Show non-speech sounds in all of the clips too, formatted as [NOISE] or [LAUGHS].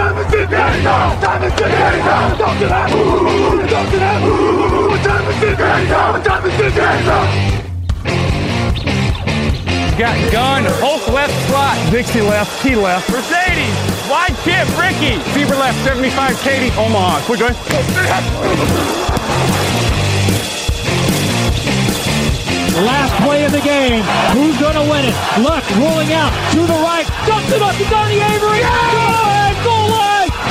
time is it now? Got gun, Hulk left slot. Dixie left, T left. Mercedes, wide chip, Ricky. Fever left, 75, Katie, Omaha. Quick going. Last play of the game. Who's going to win it? Luck rolling out to the right. Dumps it up to Donnie Avery. Go line.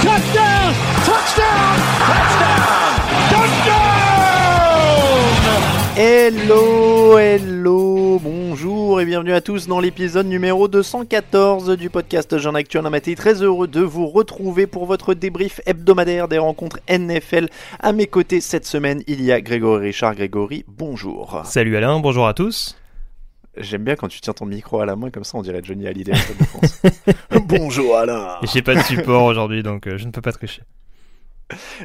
Touchdown. Touchdown. Touchdown. Touchdown. Hello, hello, bonjour et bienvenue à tous dans l'épisode numéro 214 du podcast Jean Actuel Amaté. Très heureux de vous retrouver pour votre débrief hebdomadaire des rencontres NFL. À mes côtés cette semaine, il y a Grégory Richard. Grégory, bonjour. Salut Alain, bonjour à tous. J'aime bien quand tu tiens ton micro à la main comme ça, on dirait Johnny Hallyday. de France. [LAUGHS] bonjour Alain. Et J'ai pas de support aujourd'hui donc euh, je ne peux pas tricher.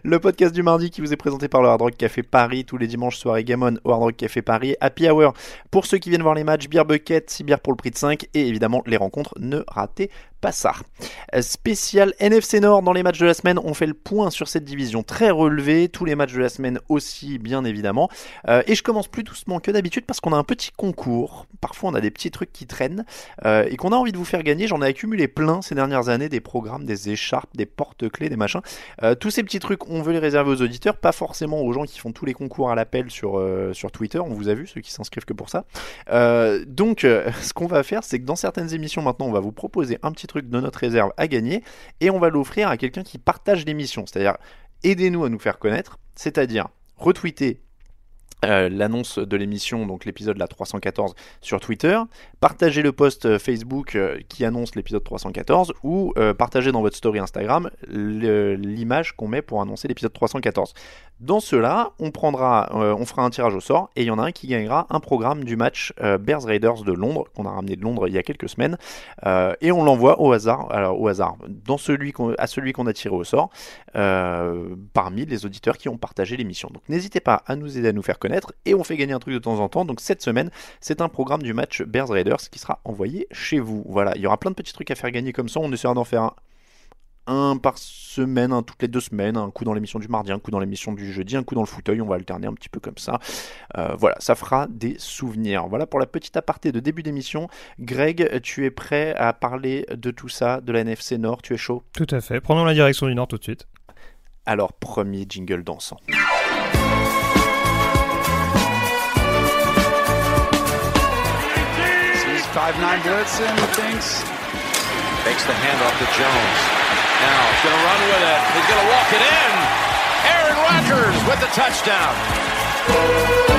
Le podcast du mardi qui vous est présenté par le Hard Rock Café Paris tous les dimanches soirée Game On au Hard Rock Café Paris. Happy Hour pour ceux qui viennent voir les matchs, Beer Bucket, 6 bières pour le prix de 5 et évidemment les rencontres, ne ratez pas ça. Euh, Spécial NFC Nord dans les matchs de la semaine, on fait le point sur cette division très relevée, tous les matchs de la semaine aussi bien évidemment. Euh, et je commence plus doucement que d'habitude parce qu'on a un petit concours, parfois on a des petits trucs qui traînent euh, et qu'on a envie de vous faire gagner. J'en ai accumulé plein ces dernières années, des programmes, des écharpes, des porte-clés, des machins. Euh, tous ces petits trucs, on veut les réserver aux auditeurs, pas forcément aux gens qui font tous les concours à l'appel sur, sur Twitter, on vous a vu, ceux qui s'inscrivent que pour ça. Donc, [LAUGHS] ce qu'on va faire, c'est que dans certaines émissions maintenant, on va vous proposer un petit truc de notre réserve à gagner et on va l'offrir à quelqu'un qui partage l'émission. C'est-à-dire, aidez-nous à nous faire connaître, c'est-à-dire retweeter euh, l'annonce de l'émission, donc l'épisode la 314 sur Twitter, partagez le post euh, Facebook euh, qui annonce l'épisode 314 ou partagez dans votre story Instagram l'image qu'on met pour annoncer l'épisode 314. Dans cela, on prendra, on fera un tirage au sort et il y en a un qui gagnera un programme du match Bears Raiders de Londres qu'on a ramené de Londres il y a quelques semaines et on l'envoie au hasard, alors au hasard, dans celui à celui qu'on a tiré au sort parmi les auditeurs qui ont partagé l'émission. Donc n'hésitez pas à nous aider à nous faire connaître et on fait gagner un truc de temps en temps. Donc cette semaine, c'est un programme du match Bears Raiders qui sera envoyé chez vous. Voilà, il y aura plein de petits trucs à faire gagner comme ça. On essaiera d'en faire un, un par semaine, un toutes les deux semaines, un coup dans l'émission du mardi, un coup dans l'émission du jeudi, un coup dans le fauteuil. On va alterner un petit peu comme ça. Euh, voilà, ça fera des souvenirs. Voilà pour la petite aparté de début d'émission. Greg, tu es prêt à parler de tout ça, de la NFC Nord? Tu es chaud? Tout à fait. Prenons la direction du Nord tout de suite. Alors, premier jingle dansant. 5-9 blitz and thinks. Takes the handoff to Jones. Now he's going to run with it. He's going to walk it in. Aaron Rodgers with the touchdown.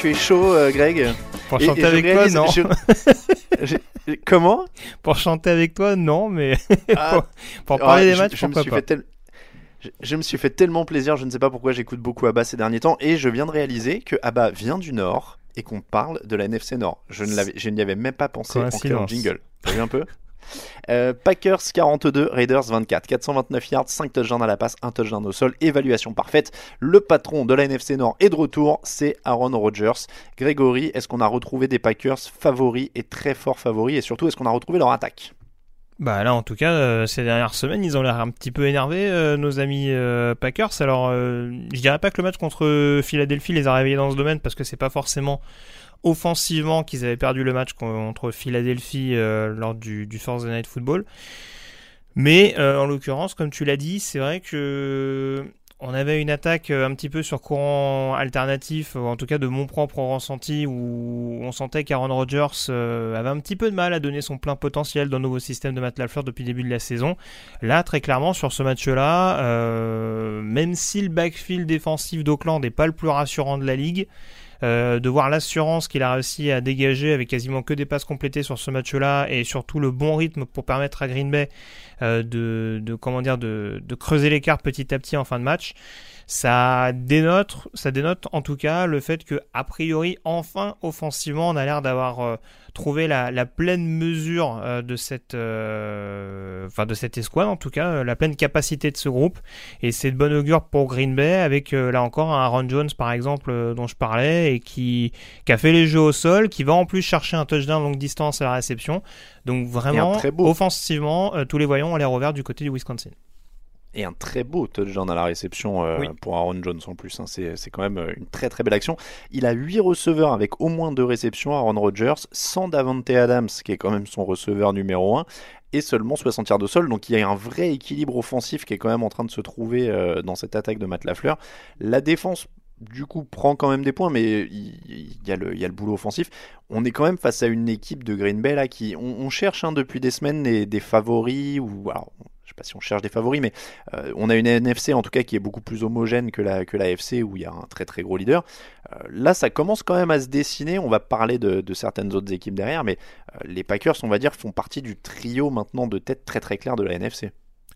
Tu es chaud, euh, Greg Pour Et- chanter et avec toi, non. je- [LAUGHS] je- Comment Pour chanter avec toi, non, mais [LAUGHS] Ah, pour, pour parler Ah, des matchs, je, me pourquoi suis pas. fait tel- je, je me suis fait tellement plaisir, je ne sais pas pourquoi j'écoute beaucoup Abba ces derniers temps, et je viens de réaliser que Abba vient du Nord et qu'on parle de la NFC Nord. Je n'y avais même pas pensé en jingle. T'as vu un peu? Euh, Packers 42, Raiders 24, 429 yards, 5 touchdowns à la passe, 1 touchdown au sol, évaluation parfaite. Le patron de la NFC Nord est de retour, c'est Aaron Rodgers. Grégory, est-ce qu'on a retrouvé des Packers favoris et très forts favoris? Et surtout est-ce qu'on a retrouvé leur attaque? Bah là, en tout cas, euh, ces dernières semaines, ils ont l'air un petit peu énervés, euh, nos amis Packers. Alors, je dirais pas que le match contre Philadelphie les a réveillés dans ce domaine parce que c'est pas forcément offensivement qu'ils avaient perdu le match contre Philadelphie euh, lors du, du Thursday Night Football. Mais euh, en l'occurrence, comme tu l'as dit, c'est vrai que on avait une attaque euh, un petit peu sur courant alternatif, en tout cas de mon propre ressenti, où on sentait qu'Aaron Rodgers avait un petit peu de mal à donner son plein potentiel dans le nouveau système de Matt LaFleur depuis le début de la saison. Là, très clairement, sur ce match-là, même si le backfield défensif d'Oakland n'est pas le plus rassurant de la ligue, de voir l'assurance qu'il a réussi à dégager avec quasiment que des passes complétées sur ce match-là et surtout le bon rythme pour permettre à Green Bay euh, de, de, comment dire de, de creuser l'écart petit à petit en fin de match. Ça dénote, ça dénote en tout cas le fait que a priori enfin offensivement on a l'air d'avoir euh, trouvé la, la, pleine mesure euh, de cette, euh, enfin de cette escouade en tout cas, la pleine capacité de ce groupe. Et c'est de bon augure pour Green Bay avec là encore un Aaron Jones par exemple dont je parlais et qui, qui a fait les jeux au sol, qui va en plus chercher un touchdown longue distance à la réception. Donc vraiment offensivement tous les voyants ont l'air ouverts du côté du Wisconsin et un très beau touchdown à la réception euh, oui. pour Aaron Jones en plus. Hein. C'est quand même euh, une très très belle action. Il a 8 receveurs avec au moins 2 réceptions, Aaron Rodgers, sans Davante Adams, qui est quand même son receveur numéro 1, et seulement 60 yards de sol. Donc il y a un vrai équilibre offensif qui est quand même en train de se trouver euh, dans cette attaque de Matt Lafleur. La défense du coup prend quand même des points, mais il y, a le, il y a le boulot offensif. On est quand même face à une équipe de Green Bay là qui, on, on cherche hein, depuis des semaines des, des favoris ou alors si on cherche des favoris, mais euh, on a une NFC en tout cas qui est beaucoup plus homogène que la, que la FC où il y a un très très gros leader. Euh, là, ça commence quand même à se dessiner. On va parler de, de certaines autres équipes derrière, mais euh, les Packers, on va dire, font partie du trio maintenant de tête très très clair de la NFC.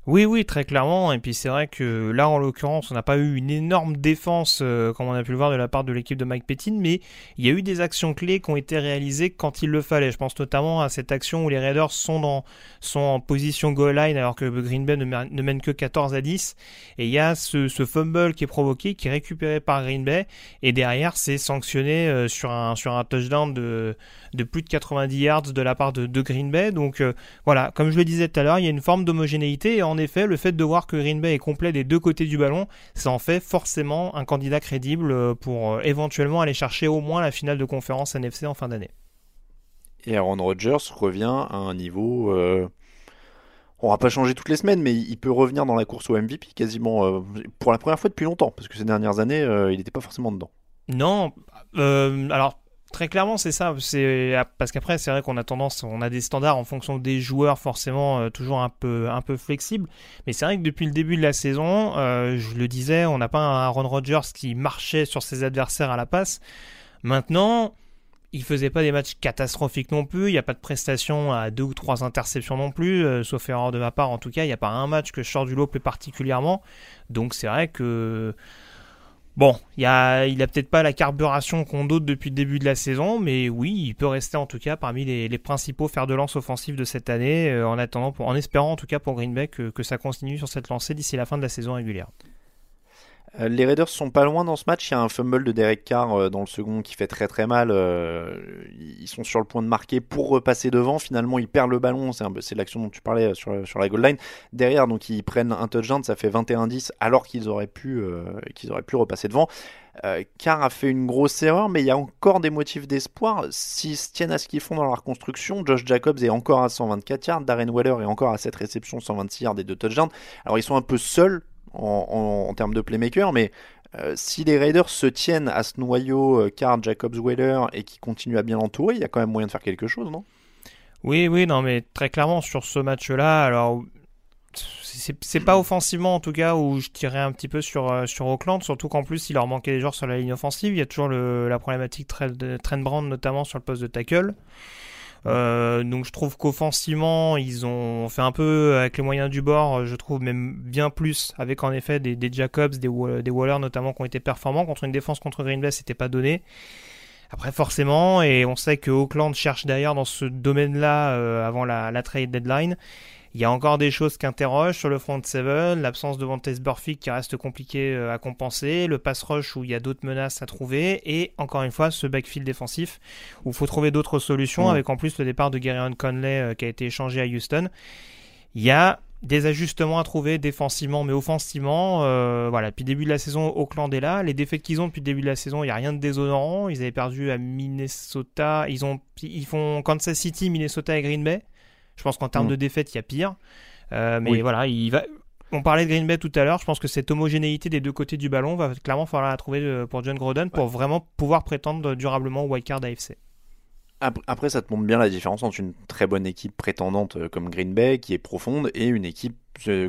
Oui, oui, très clairement. Et puis c'est vrai que là, en l'occurrence, on n'a pas eu une énorme défense, euh, comme on a pu le voir de la part de l'équipe de Mike Pettin, mais il y a eu des actions clés qui ont été réalisées quand il le fallait. Je pense notamment à cette action où les Raiders sont, dans, sont en position goal line alors que Green Bay ne, mène, ne mène que 14 à 10. Et il y a ce, fumble qui est provoqué, qui est récupéré par Green Bay. Et derrière, c'est sanctionné euh, sur, un, sur un touchdown de, de plus de 90 yards de la part de, Green Bay. Donc euh, voilà, comme je le disais tout à l'heure, il y a une forme d'homogénéité. Effet, le fait de voir que Green Bay est complet des deux côtés du ballon, ça en fait forcément un candidat crédible pour euh, éventuellement aller chercher au moins la finale de conférence NFC en fin d'année. Et Aaron Rodgers revient à un niveau. Euh... On va pas changer toutes les semaines, mais il peut revenir dans la course au MVP quasiment euh, pour la première fois depuis longtemps, parce que ces dernières années, euh, il n'était pas forcément dedans. Non, euh, alors Très clairement, c'est ça. C'est parce qu'après, c'est vrai qu'on a tendance, on a des standards en fonction des joueurs, forcément euh, toujours un peu, un peu flexibles. Mais c'est vrai que depuis le début de la saison, euh, je le disais, on n'a pas un Aaron Rodgers qui marchait sur ses adversaires à la passe. Maintenant, il faisait pas des matchs catastrophiques non plus. Il n'y a pas de prestations à deux ou trois interceptions non plus, euh, sauf erreur de ma part. En tout cas, il n'y a pas un match que je sors du lot plus particulièrement. Donc c'est vrai que Bon, y a, il a peut-être pas la carburation qu'on doute depuis le début de la saison, mais oui, il peut rester en tout cas parmi les, principaux fers de lance offensifs de cette année, euh, en espérant en tout cas pour Green Bay que, que ça continue sur cette lancée d'ici la fin de la saison régulière. Euh, les Raiders sont pas loin dans ce match. Il y a un fumble de Derek Carr euh, dans le second qui fait très très mal. Euh, ils sont sur le point de marquer pour repasser devant. Finalement, ils perdent le ballon. C'est l'action dont tu parlais sur, la goal line. Derrière, donc ils prennent un touchdown. Ça fait 21-10 alors qu'ils auraient pu qu'ils auraient pu repasser devant. Carr a fait une grosse erreur, mais il y a encore des motifs d'espoir. S'ils se tiennent à ce qu'ils font dans la reconstruction, Josh Jacobs est encore à 124 yards, Darren Waller est encore à cette réception 126 yards et deux touchdowns. Alors ils sont un peu seuls en, termes de playmaker, mais euh, si les Raiders se tiennent à ce noyau euh, Card, Jacobs, Weller et qui continuent à bien l'entourer, il y a quand même moyen de faire quelque chose, non? Oui, oui, non, mais très clairement sur ce match-là, alors c'est pas offensivement en tout cas où je tirais un petit peu sur, euh, sur Auckland, surtout qu'en plus il leur manquait des joueurs sur la ligne offensive. Il y a toujours la problématique Trent Brand notamment sur le poste de tackle. Euh, donc je trouve qu'offensivement, ils ont fait un peu avec les moyens du bord, je trouve même bien plus, avec en effet des, des Jacobs, des, des Waller notamment qui ont été performants contre une défense contre Green Bay, c'était pas donné. Après, forcément, et on sait que Auckland cherche d'ailleurs dans ce domaine-là euh, avant la, la, trade deadline. Il y a encore des choses qui interrogent sur le front seven, l'absence de Vontaze Burfict qui reste compliqué euh, à compenser, le pass rush où il y a d'autres menaces à trouver, et encore une fois ce backfield défensif où il faut trouver d'autres solutions, avec en plus le départ de Gary Conley euh, qui a été échangé à Houston. Il y a des ajustements à trouver défensivement, mais offensivement. Euh, voilà, depuis le début de la saison, Auckland est là. Les défaites qu'ils ont depuis le début de la saison, il n'y a rien de déshonorant. Ils avaient perdu à Minnesota. Ils, ont, ils font Kansas City, Minnesota et Green Bay. Je pense qu'en termes mm. de défaites, il y a pire. Euh, mais voilà, il va. On parlait de Green Bay tout à l'heure. Je pense que cette homogénéité des deux côtés du ballon va clairement falloir la trouver euh, pour John Groden pour vraiment pouvoir prétendre durablement au wildcard AFC. Après, ça te montre bien la différence entre une très bonne équipe prétendante euh, comme Green Bay, qui est profonde, et une équipe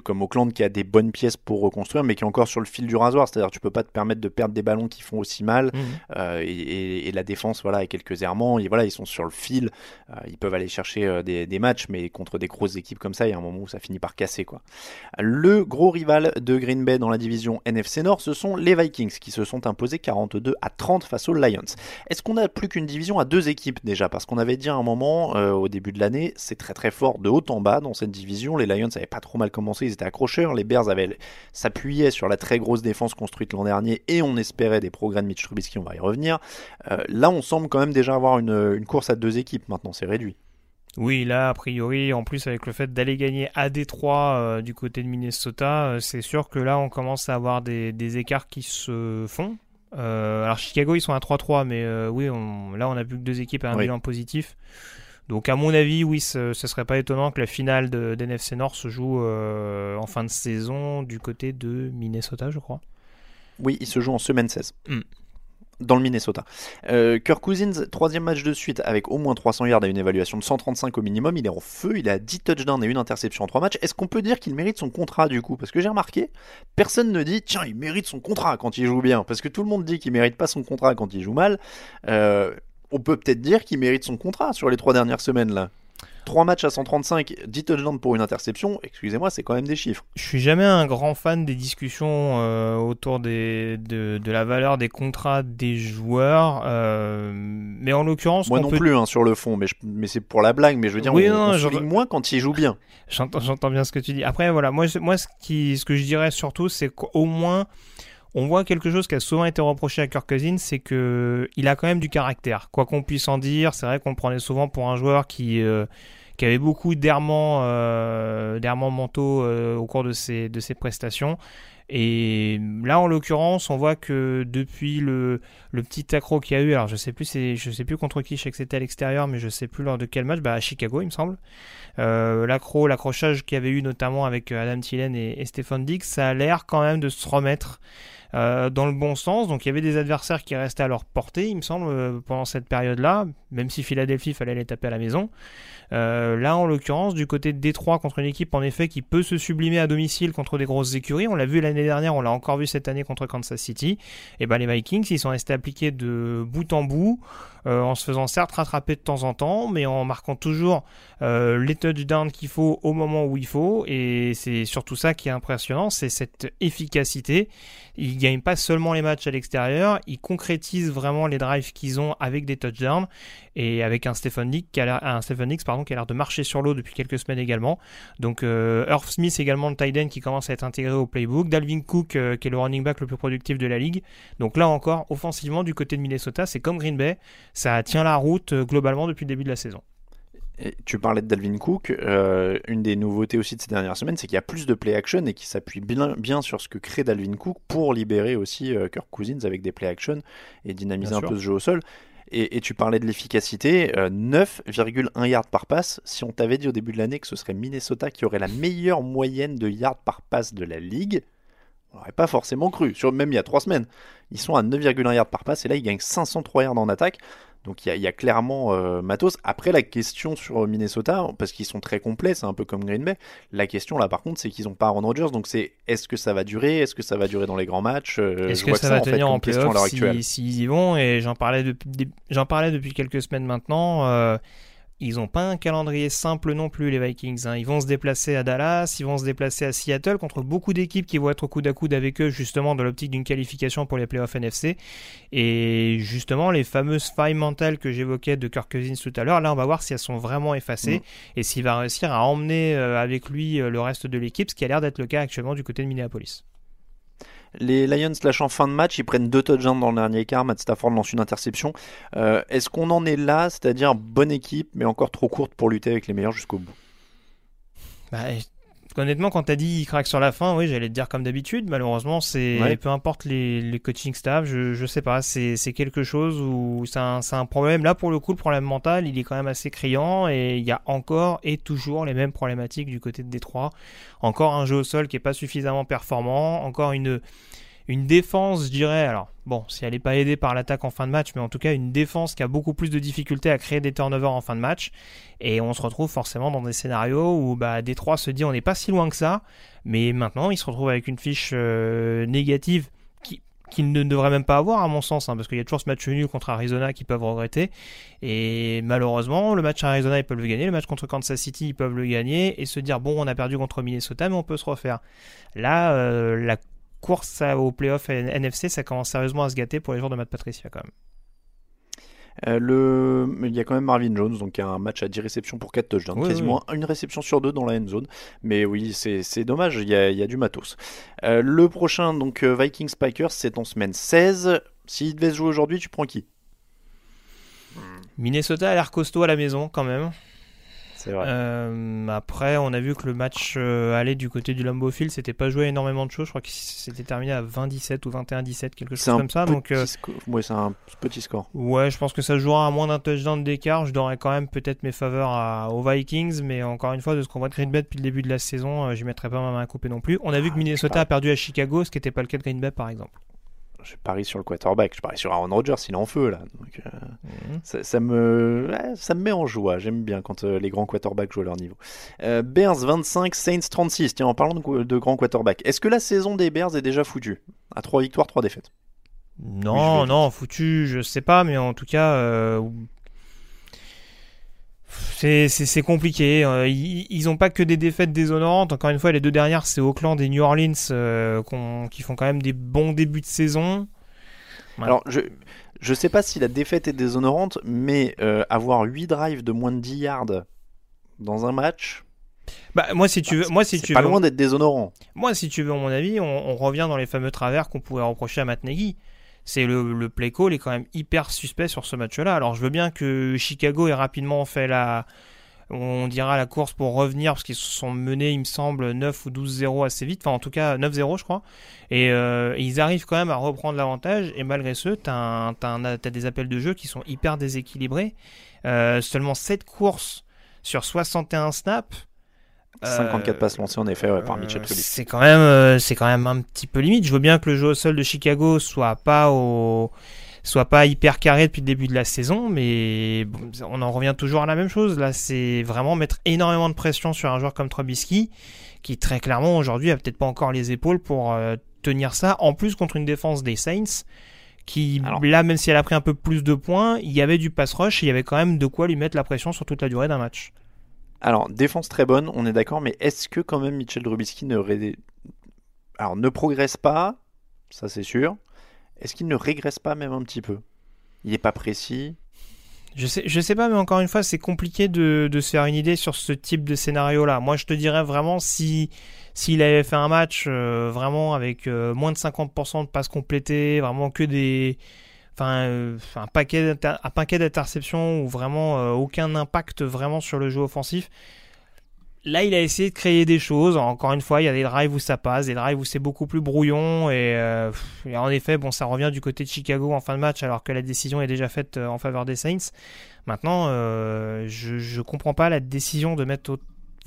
comme Auckland qui a des bonnes pièces pour reconstruire, mais qui est encore sur le fil du rasoir. C'est-à-dire tu peux pas te permettre de perdre des ballons qui font aussi mal. Mhm. Euh, et, la défense, voilà, avec quelques errements, et voilà, ils sont sur le fil. Euh, ils peuvent aller chercher euh, des, matchs, mais contre des grosses équipes comme ça, il y a un moment où ça finit par casser. Quoi. Le gros rival de Green Bay dans la division NFC Nord, ce sont les Vikings qui se sont imposés 42 à 30 face aux Lions. Est-ce qu'on a plus qu'une division à deux équipes déjà? Parce qu'on avait dit à un moment au début de l'année, c'est très très fort de haut en bas dans cette division. Les Lions n'avaient pas trop mal commencé, ils étaient accrocheurs. Les Bears s'appuyaient sur la très grosse défense construite l'an dernier et on espérait des progrès de Mitch Trubisky, on va y revenir. Euh, là, on semble quand même déjà avoir une, course à deux équipes. Maintenant, c'est réduit. Oui, là, a priori, en plus avec le fait d'aller gagner à Détroit euh, du côté de Minnesota, euh, c'est sûr que là, on commence à avoir des, écarts qui se font. alors Chicago, ils sont à 3-3, mais oui, là, on a plus que deux équipes à un bilan positif. Donc à mon avis, oui, ce, ne serait pas étonnant que la finale de d'NFC Nord se joue euh, en fin de saison du côté de Minnesota, je crois. Oui, il se joue en semaine 16. Hmm. Dans le Minnesota. Euh, Kirk Cousins, troisième match de suite avec au moins 300 yards à une évaluation de 135 au minimum. Il est en feu, il a 10 touchdowns et une interception en 3 matchs. Est-ce qu'on peut dire qu'il mérite son contrat du coup? Parce que j'ai remarqué, personne ne dit tiens, il mérite son contrat quand il joue bien. Parce que tout le monde dit qu'il mérite pas son contrat quand il joue mal. Euh, on peut peut-être dire qu'il mérite son contrat sur les trois dernières semaines là. 3 matchs à 135, 10 touchdowns pour une interception, excusez-moi, c'est quand même des chiffres. Je suis jamais un grand fan des discussions euh, autour des, de, la valeur des contrats des joueurs, euh, mais en l'occurrence... Moi non plus hein, sur le fond, mais, mais c'est pour la blague, mais je veux dire, oui, on, non, moins quand il joue bien. J'entends bien ce que tu dis. Après, voilà, moi, moi ce, qui, ce que je dirais surtout, c'est qu'au moins on voit quelque chose qui a souvent été reproché à Kirk c'est que il a quand même du caractère. Quoi qu'on puisse en dire, c'est vrai qu'on le prenait souvent pour un joueur qui euh, qui avait beaucoup d'errements euh, mentaux euh, au cours de ses de ses prestations. Et là, en l'occurrence, on voit que depuis le, le petit accro qu'il y a eu, alors je sais plus, je sais plus contre qui, je sais que c'était à l'extérieur, mais je sais plus lors de quel match, bah à Chicago, il me semble. Euh, l'accro, l'accrochage qu'il y avait eu notamment avec Adam Thielen et, et Stephen Dix, ça a l'air quand même de se remettre. Euh, dans le bon sens. Donc il y avait des adversaires qui restaient à leur portée, il me semble, euh, pendant cette période-là, même si Philadelphie fallait les taper à la maison. Euh, là, en l'occurrence, du côté de Détroit, contre une équipe en effet qui peut se sublimer à domicile contre des grosses écuries, on l'a vu l'année dernière, on l'a encore vu cette année contre Kansas City, et ben les Vikings, ils sont restés appliqués de bout en bout. Euh, en se faisant certes rattraper de temps en temps, mais en marquant toujours euh, les touchdowns qu'il faut au moment où il faut. Et c'est surtout ça qui est impressionnant, c'est cette efficacité. Ils gagnent pas seulement les matchs à l'extérieur, ils concrétisent vraiment les drives qu'ils ont avec des touchdowns et avec un Stephen Dix qui a l'air, de marcher sur l'eau depuis quelques semaines également. Donc euh, Earth Smith également le tight end qui commence à être intégré au playbook, Dalvin Cook euh, qui est le running back le plus productif de la ligue. Donc là encore offensivement du côté de Minnesota, c'est comme Green Bay, ça tient la route euh, globalement depuis le début de la saison. tu parlais de Dalvin Cook, euh, une des nouveautés aussi de ces dernières semaines, c'est qu'il y a plus de play action et qui s'appuie bien, bien, sur ce que crée Dalvin Cook pour libérer aussi euh, Kirk Cousins avec des play action et dynamiser un peu ce jeu au sol. Et, tu parlais de l'efficacité, 9,1 yards par passe. Si on t'avait dit au début de l'année que ce serait Minnesota qui aurait la meilleure moyenne de yards par passe de la ligue, on n'aurait pas forcément cru. Sur, même il y a 3 semaines, ils sont à 9,1 yards par passe et là ils gagnent 503 yards en attaque. Donc il y, a clairement euh, matos. Après la question sur Minnesota, parce qu'ils sont très complets, c'est un peu comme Green Bay. La question là par contre, c'est qu'ils n'ont pas Aaron Rodgers. Donc c'est est-ce que ça va durer? Est-ce que ça va durer dans les grands matchs? Euh, Est-ce que ça, va tenir en, actuelle S'ils y vont, et j'en parlais, depuis, j'en parlais depuis quelques semaines maintenant. Euh, ils n'ont pas un calendrier simple non plus, les Vikings. Hein. Ils vont se déplacer à Dallas, ils vont se déplacer à Seattle contre beaucoup d'équipes qui vont être au coude à coude avec eux, justement, dans l'optique d'une qualification pour les playoffs NFC. Et justement, les fameuses failles mentales que j'évoquais de Kirk Cousins tout à l'heure, là, on va voir si elles sont vraiment effacées mm. et s'il va réussir à emmener euh, avec lui euh, le reste de l'équipe, ce qui a l'air d'être le cas actuellement du côté de Minneapolis. Les Lions lâchent en fin de match, ils prennent deux touchdowns dans le dernier quart. Matt Stafford lance une interception. Euh, est-ce qu'on en est là, c'est-à-dire bonne équipe, mais encore trop courte pour lutter avec les meilleurs jusqu'au bout bah, Honnêtement, quand t'as dit il craque sur la fin, oui, j'allais te dire comme d'habitude. Malheureusement, c'est peu importe les, coaching staff, je, je sais pas, c'est quelque chose où c'est un, un, problème. Là, pour le coup, le problème mental, il est quand même assez criant et il y a encore et toujours les mêmes problématiques du côté de Détroit. Encore un jeu au sol qui est pas suffisamment performant, encore une une défense, je dirais, alors bon, si elle n'est pas aidée par l'attaque en fin de match, mais en tout cas une défense qui a beaucoup plus de difficultés à créer des turnovers en fin de match. Et on se retrouve forcément dans des scénarios où bah, Détroit se dit on n'est pas si loin que ça, mais maintenant il se retrouve avec une fiche euh, négative qu'il ne devrait même pas avoir à mon sens, hein, parce qu'il y a toujours ce match nul contre Arizona qu'ils peuvent regretter. Et malheureusement, le match à Arizona, ils peuvent le gagner, le match contre Kansas City, ils peuvent le gagner, et se dire, bon, on a perdu contre Minnesota, mais on peut se refaire. Là, euh, la course au playoff NFC, ça commence sérieusement à se gâter pour les joueurs de Matt Patricia quand même. Euh, le... Il y a quand même Marvin Jones, donc un match à 10 réceptions pour 4 touchdowns, quasiment une réception sur deux dans la end zone. Mais oui, c'est dommage, il y, a, il y, a, du matos. Euh, le prochain, donc euh, Vikings Packers, c'est en semaine 16. S'il devait se jouer aujourd'hui, tu prends qui? Minnesota a l'air costaud à la maison quand même. Euh, après, on a vu que le match euh, allait du côté du Lambeau Field, c'était pas joué énormément de choses. Je crois que c'était terminé à 20-17 ou 21-17, quelque chose comme ça. Donc, euh, ouais, c'est un petit score. Ouais, je pense que ça jouera à moins d'un touchdown d'écart. Je donnerais quand même peut-être mes faveurs aux Vikings, mais encore une fois, de ce qu'on voit de Green Bay depuis le début de la saison, je mettrais pas ma main à couper non plus. On a vu que ah, Minnesota a perdu à Chicago, ce qui n'était pas le cas de Green Bay par exemple je parie sur le quarterback, je parie sur Aaron Rodgers, il est en feu là. Euh, mhm. ça, me, ça me met en joie. J'aime bien quand euh, les grands quarterbacks jouent à leur niveau. Euh, Bears 25, Saints 36. Tiens, en parlant de, grands quarterbacks, est-ce que la saison des Bears est déjà foutue? À 3 victoires, 3 défaites Non, non, foutu, je sais pas, mais en tout cas, c'est compliqué. Euh, ils n'ont pas que des défaites déshonorantes. Encore une fois, les deux dernières, c'est Auckland et New Orleans euh, qui font quand même des bons débuts de saison. Alors, je je sais pas si la défaite est déshonorante, mais euh, avoir 8 drives de moins de 10 yards dans un match. Bah, moi, si tu veux, moi, si tu pas loin d'être déshonorant. Moi, si tu veux, à mon avis, on, revient dans les fameux travers qu'on pouvait reprocher à Matt Nagy c'est le, le, play call est quand même hyper suspect sur ce match-là. Alors je veux bien que Chicago ait rapidement fait la, on dira la course pour revenir parce qu'ils se sont menés, il me semble, 9 ou 12-0 assez vite, enfin en tout cas 9-0 je crois. Et euh, ils arrivent quand même à reprendre l'avantage et malgré ce, tu as, des appels de jeu qui sont hyper déséquilibrés. Euh, seulement 7 courses sur 61 snaps. 54 euh, passes lancées en effet par Mitchell Trubisky. C'est quand même euh, c'est quand même un petit peu limite. Je veux bien que le jeu au sol de Chicago soit pas au soit pas hyper carré depuis le début de la saison, mais on en revient toujours à la même chose. Là, c'est vraiment mettre énormément de pression sur un joueur comme Trubisky, qui très clairement aujourd'hui a peut-être pas encore les épaules pour euh, tenir ça. En plus contre une défense des Saints, qui là, même si elle a pris un peu plus de points, il y avait du pass rush et il y avait quand même de quoi lui mettre la pression sur toute la durée d'un match. Alors, défense très bonne, on est d'accord, mais est-ce que quand même Mitchell Trubisky ne, Alors, ne progresse pas, ça c'est sûr. Est-ce qu'il ne régresse pas même un petit peu? Il n'est pas précis? Je sais, je sais pas, mais encore une fois, c'est compliqué de, se faire une idée sur ce type de scénario-là. Moi, je te dirais vraiment si s'il avait fait un match euh, vraiment avec euh, moins de 50% de passes complétées, vraiment que des enfin euh, un paquet d'interceptions ou vraiment euh, aucun impact vraiment sur le jeu offensif. Là, il a essayé de créer des choses. Encore une fois, il y a des drives où ça passe, des drives où c'est beaucoup plus brouillon. Et, euh, en effet, bon, ça revient du côté de Chicago en fin de match, alors que la décision est déjà faite en faveur des Saints. Maintenant, je ne comprends pas la décision de mettre,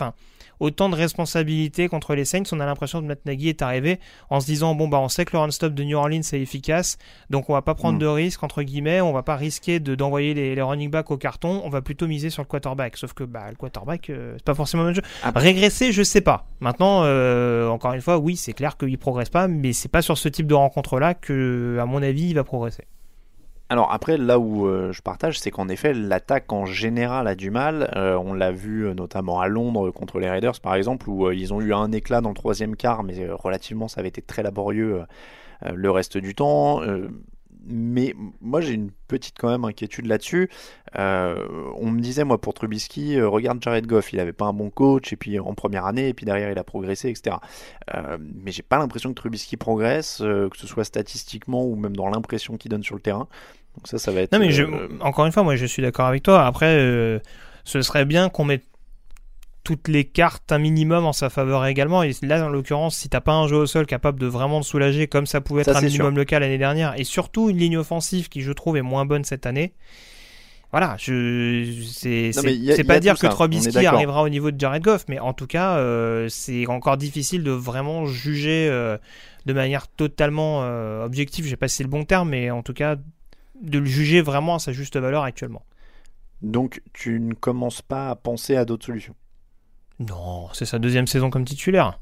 enfin, autant de responsabilités contre les Saints. On a l'impression que Matt Nagy est arrivé en se disant bon bah on sait que le run stop de New Orleans est efficace, donc on va pas prendre mm. de risques entre guillemets, on va pas risquer de d'envoyer les, running backs au carton, on va plutôt miser sur le quarterback. Sauf que bah le quarterback euh, c'est pas forcément le même jeu. Ah. Régresser, je sais pas. Maintenant, euh, encore une fois, oui, c'est clair qu'il progresse pas, mais c'est pas sur ce type de rencontre là que, à mon avis, il va progresser. Alors après, là où euh, je partage, c'est qu'en effet, l'attaque en général a du mal. Euh, on l'a vu euh, notamment à Londres contre les Raiders, par exemple, où ils ont eu un éclat dans le troisième quart, mais relativement, ça avait été très laborieux le reste du temps mais moi j'ai une petite quand même inquiétude là-dessus. On me disait moi pour Trubisky, regarde Jared Goff, il n'avait pas un bon coach et puis en première année et puis derrière il a progressé, etc. Mais j'ai pas l'impression que Trubisky progresse, que ce soit statistiquement ou même dans l'impression qu'il donne sur le terrain. Donc ça, ça va être. Non mais encore une fois, moi je suis d'accord avec toi. Après, ce serait bien qu'on mette toutes les cartes un minimum en sa faveur également. Et là, en l'occurrence, si t'as pas un jeu au sol capable de vraiment te soulager, comme ça pouvait être un minimum le cas l'année dernière, et surtout une ligne offensive qui, je trouve, est moins bonne cette année. Voilà, je c'est pas dire que Trubisky arrivera au niveau de Jared Goff, mais en tout cas, euh, c'est encore difficile de vraiment juger euh, de manière totalement euh, objective. Je sais pas si c'est le bon terme, mais en tout cas, de le juger vraiment à sa juste valeur actuellement. Donc, tu ne commences pas à penser à d'autres solutions? Non, c'est sa deuxième saison comme titulaire.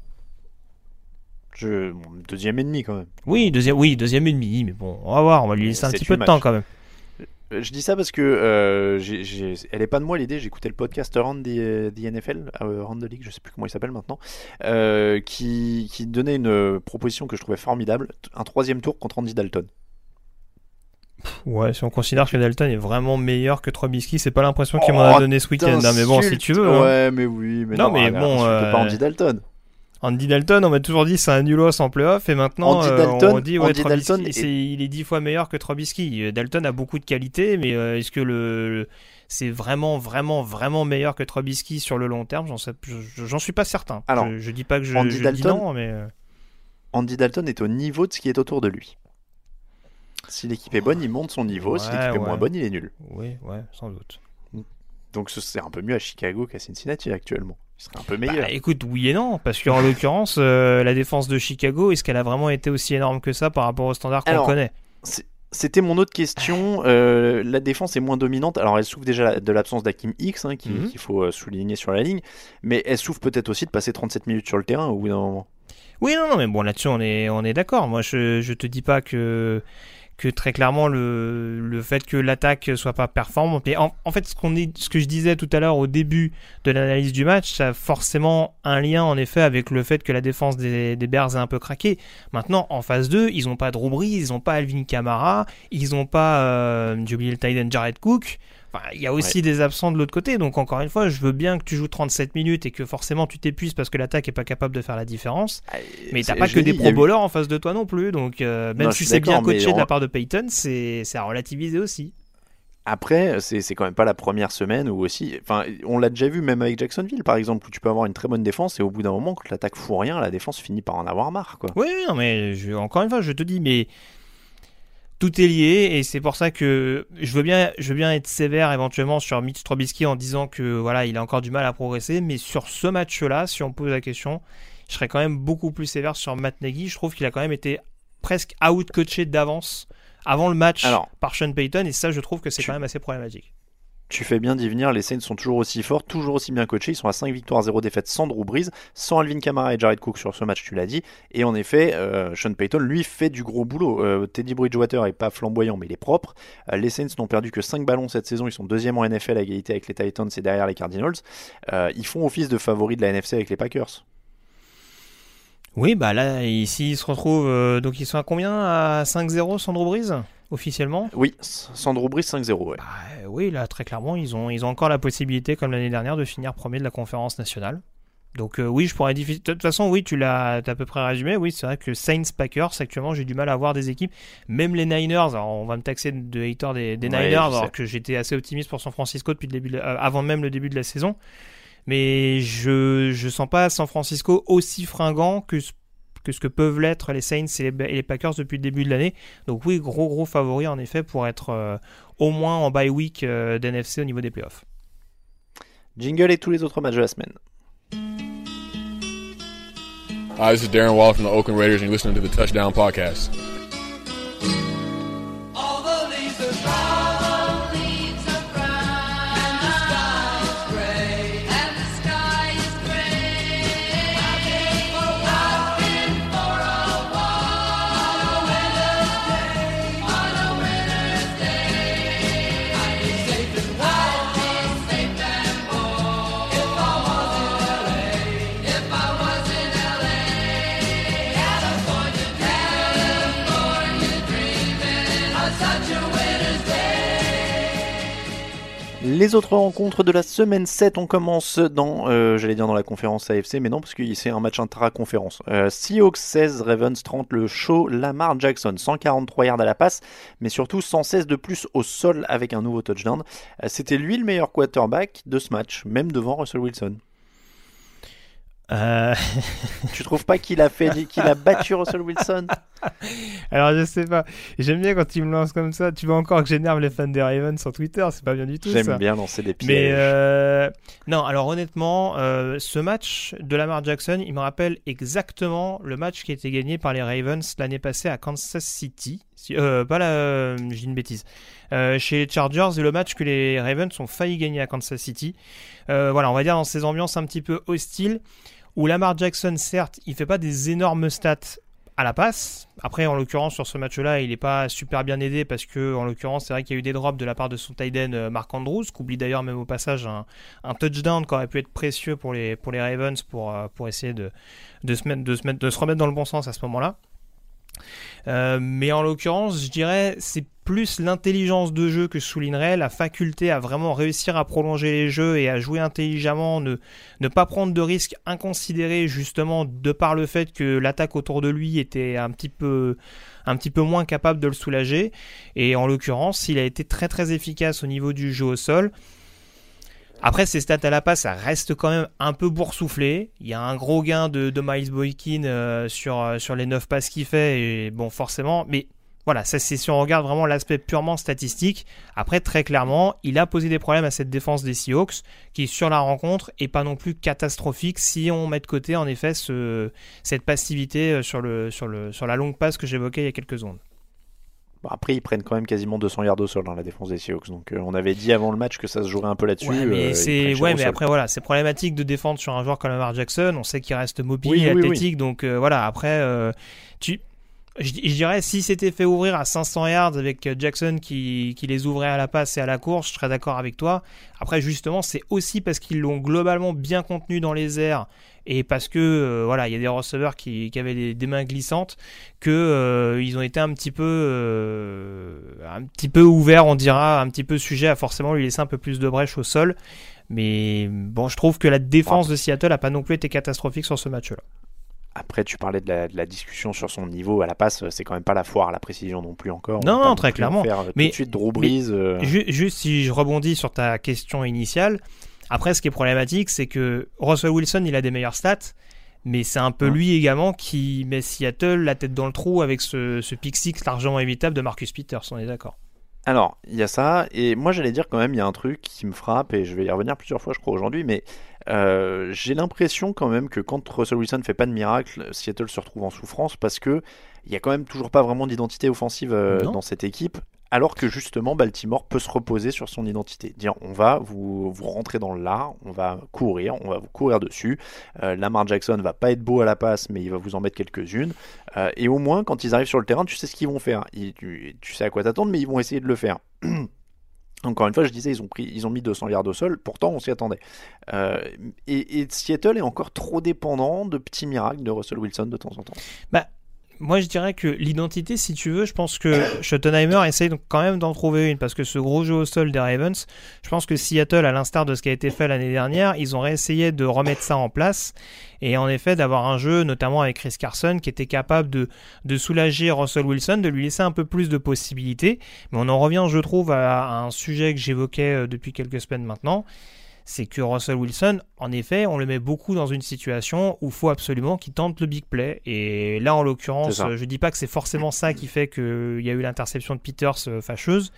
Je... Deuxième et demi quand même. Oui, deuxième, oui, deuxième et demi, mais bon, on va voir, on va lui laisser un petit peu de temps quand même. Euh, je dis ça parce que euh, elle est pas de moi l'idée. J'écoutais le podcast Round the, the NFL, euh, Round the League, je sais plus comment il s'appelle maintenant, qui, qui, donnait une proposition que je trouvais formidable un troisième tour contre Andy Dalton. Ouais, si on considère que Dalton est vraiment meilleur que Trubisky, c'est pas l'impression qu'il m'en a oh, donné ce week-end. Mais bon, si tu veux. Hein. Ouais, mais oui, mais non, mais bon. Euh... pas Andy Dalton. Andy Dalton, on m'a toujours dit c'est un nulos en playoff et maintenant Andy euh, Dalton, on dit ouais, Dalton est... il est dix fois meilleur que Trubisky. Euh, Dalton a beaucoup de qualités, mais euh, est-ce que le, c'est vraiment vraiment vraiment meilleur que Trubisky sur le long terme? J'en suis pas certain. Alors, je, dis pas que je, Andy Dalton, dis non, mais Andy Dalton est au niveau de ce qui est autour de lui. Si l'équipe est bonne, il monte son niveau. si l'équipe est moins bonne, il est nul. Oui, ouais, sans doute. Donc c'est un peu mieux à Chicago qu'à Cincinnati actuellement. Il serait un peu meilleur. Bah, écoute, oui et non, parce qu'en l'occurrence, euh, la défense de Chicago, est-ce qu'elle a vraiment été aussi énorme que ça par rapport au standard qu'on connaît? c'était mon autre question. Euh, la défense est moins dominante. Alors, elle souffre déjà de l'absence d'Akim X, hein, mhm. qu'il faut euh, souligner sur la ligne. Mais elle souffre peut-être aussi de passer 37 minutes sur le terrain au bout d'un moment. Oui, non, non, mais bon, là-dessus, on est, on est d'accord. Moi, je, je te dis pas que que très clairement le, le fait que l'attaque soit pas performante. Et en, fait, ce, est, ce que je disais tout à l'heure au début de l'analyse du match, ça a forcément un lien en effet avec le fait que la défense des, des Bears est un peu craqué. Maintenant, en phase 2, ils n'ont pas Drew Brees, ils n'ont pas Alvin Kamara, ils n'ont pas, euh, j'ai oublié le Titan Jared Cook il y a aussi des absents de l'autre côté. Donc, encore une fois, je veux bien que tu joues 37 minutes et que forcément tu t'épuises parce que l'attaque est pas capable de faire la différence. Ah, mais t'as pas que des pro bowlers en face de toi non plus. Donc, euh, même si c'est bien coaché de la part de Peyton, c'est à relativiser aussi. Après, c'est quand même pas la première semaine où aussi. Enfin, on l'a déjà vu même avec Jacksonville, par exemple, où tu peux avoir une très bonne défense et au bout d'un moment, quand l'attaque fout rien, la défense finit par en avoir marre. Quoi. Oui, non, mais encore une fois, je te dis, mais tout est lié et c'est pour ça que je veux bien, je veux bien être sévère éventuellement sur Mitch Trubisky en disant que voilà, il a encore du mal à progresser, mais sur ce match-là, si on pose la question, je serais quand même beaucoup plus sévère sur Matt Nagy. Je trouve qu'il a quand même été presque out coaché d'avance avant le match par Sean Payton et ça, je trouve que c'est quand même assez problématique. Tu fais bien d'y venir, les Saints sont toujours aussi forts, toujours aussi bien coachés, ils sont à 5 victoires, 0 défaites sans Drew Brees, sans Alvin Kamara et Jared Cook sur ce match, tu l'as dit, et en effet, euh, Sean Payton, lui, fait du gros boulot. Euh, Teddy Bridgewater est pas flamboyant, mais il est propre. Euh, les Saints n'ont perdu que 5 ballons cette saison, ils sont deuxième en NFL à égalité avec les Titans et derrière les Cardinals. ils font office de favoris de la NFC avec les Packers. Oui, bah là, ici, ils se retrouvent, donc ils sont à combien? À 5-0 sans Drew Brees? Officiellement Oui, Sandro Brice 5-0. Bah, oui, là, très clairement, ils ont, ils ont encore la possibilité, comme l'année dernière, de finir premier de la conférence nationale. Donc euh, oui, je pourrais... De toute façon, oui, tu l'as à peu près résumé. Oui, c'est vrai que Saints Packers, actuellement, j'ai du mal à voir des équipes. Même les Niners, on va me taxer de hater des, Niners, alors que j'étais assez optimiste pour San Francisco depuis le début euh, avant même le début de la saison. Mais je ne sens pas San Francisco aussi fringant que que ce que peuvent l'être les Saints et les, Packers depuis le début de l'année. Donc oui, gros gros favori en effet pour être euh, au moins en bye week euh, d'NFC au niveau des playoffs. Jingle et tous les autres matchs de la semaine. Hi, this is Darren Waller from the Oakland Raiders and you're listening to the Touchdown Podcast. Les autres rencontres de la semaine 7, on commence dans, euh, j'allais dire dans la conférence AFC, mais non, parce que c'est un match intra-conférence. Euh, Seahawks 16, Ravens 30, le show, Lamar Jackson 143 yards à la passe, mais surtout 116 de plus au sol avec un nouveau touchdown. Euh, C'était lui le meilleur quarterback de ce match, même devant Russell Wilson. Euh, [LAUGHS] Tu trouves pas qu'il a fait, qu'il a battu Russell Wilson? [LAUGHS] Alors je sais pas. J'aime bien quand il me lance comme ça. Tu veux encore que j'énerve les fans des Ravens sur Twitter C'est pas bien du tout. J'aime bien lancer des pièges. Mais euh, non, alors honnêtement, euh, ce match de Lamar Jackson, il me rappelle exactement le match qui a été gagné par les Ravens l'année passée à Kansas City. Pas la, dis une bêtise. Chez les Chargers, et le match que les Ravens ont failli gagner à Kansas City. Voilà, on va dire dans ces ambiances un petit peu hostiles, où Lamar Jackson, certes, il fait pas des énormes stats à la passe. Après, en l'occurrence, sur ce match-là, il n'est pas super bien aidé parce que, en l'occurrence, c'est vrai qu'il y a eu des drops de la part de son tight end euh, Mark Andrews, qui oublie d'ailleurs même au passage un, touchdown qui aurait pu être précieux pour les, pour Ravens pour, euh, pour essayer de, se de se remettre dans le bon sens à ce moment-là. Euh, mais en l'occurrence, je dirais, c'est plus l'intelligence de jeu que je la faculté à vraiment réussir à prolonger les jeux et à jouer intelligemment, ne, pas prendre de risques inconsidérés justement de par le fait que l'attaque autour de lui était un petit peu un petit peu moins capable de le soulager et en l'occurrence il a été très très efficace au niveau du jeu au sol après, ses stats à la passe, ça reste quand même un peu boursouflé. Il y a un gros gain de, de Miles Boykin euh, sur, euh, sur les 9 passes qu'il fait, et bon, forcément, mais voilà, ça c'est si on regarde vraiment l'aspect purement statistique. Après, très clairement, il a posé des problèmes à cette défense des Seahawks, qui sur la rencontre est pas non plus catastrophique si on met de côté en effet ce, cette passivité euh, sur, le, sur, le, sur la longue passe que j'évoquais il y a quelques secondes. Bon, après, ils prennent quand même quasiment 200 yards au sol dans la défense des Seahawks. Donc, euh, on avait dit avant le match que ça se jouerait un peu là-dessus. Ouais, mais, euh, c'est ouais, mais après voilà, c'est problématique de défendre sur un joueur comme Lamar Jackson. On sait qu'il reste mobile Oui, et oui, athlétique, donc euh, voilà. Après, tu, je, je dirais si c'était fait ouvrir à 500 yards avec euh, Jackson qui, qui les ouvrait à la passe et à la course, je serais d'accord avec toi. Après, justement, c'est aussi parce qu'ils l'ont globalement bien contenu dans les airs et parce que euh, voilà, il y a des receveurs qui, qui avaient des, des mains glissantes que euh, ils ont été un petit peu euh, un petit peu ouverts, on dira, un petit peu sujet à forcément lui laisser un peu plus de brèche au sol. Mais bon, je trouve que la défense de Seattle a pas non plus été catastrophique sur ce match-là. Après, tu parlais de la, de la discussion sur son niveau à la passe. C'est quand même pas la foire à la précision non plus encore. Non, non, très clairement. Faire, Mais- tout de suite, Drew Brees. euh, Ju- Juste si je rebondis sur ta question initiale, après ce qui est problématique, c'est que Russell Wilson, il a des meilleures stats, mais c'est un peu Ouais. lui également qui met Seattle la tête dans le trou avec ce, ce pick six largement évitable de Marcus Peters, on est d'accord. Alors, il y a ça, et moi j'allais dire quand même, il y a un truc qui me frappe, et je vais y revenir plusieurs fois, je crois, aujourd'hui, mais euh, j'ai l'impression quand même que quand Russell Wilson ne fait pas de miracle, Seattle se retrouve en souffrance parce que il y a quand même toujours pas vraiment d'identité offensive euh, dans cette équipe, alors que justement Baltimore peut se reposer sur son identité. Dire on va vous, vous rentrer dans le lard, on va courir, on va vous courir dessus. Euh, Lamar Jackson va pas être beau à la passe, mais il va vous en mettre quelques-unes. Et au moins, quand ils arrivent sur le terrain, tu sais ce qu'ils vont faire. Ils- tu, tu sais à quoi t'attendre, mais ils vont essayer de le faire. [CLEARS THROAT] Encore une fois, je disais, ils ont, pris, ils ont mis 200 yards au sol, pourtant on s'y attendait. Euh, et, et Seattle est encore trop dépendant de petits miracles de Russell Wilson de temps en temps. Moi, je dirais que l'identité, si tu veux, je pense que Schottenheimer essaye donc quand même d'en trouver une parce que ce gros jeu au sol des Ravens, je pense que Seattle, à l'instar de ce qui a été fait l'année dernière, ils ont réessayé de remettre ça en place et en effet d'avoir un jeu, notamment avec Chris Carson, qui était capable de, soulager Russell Wilson, de lui laisser un peu plus de possibilités. Mais on en revient, je trouve, à, à un sujet que j'évoquais euh, depuis quelques semaines maintenant c'est que Russell Wilson, en effet, on le met beaucoup dans une situation où il faut absolument qu'il tente le big play. Et là, en l'occurrence, je dis pas que c'est forcément ça qui fait qu'il y a eu l'interception de Peters euh, fâcheuse,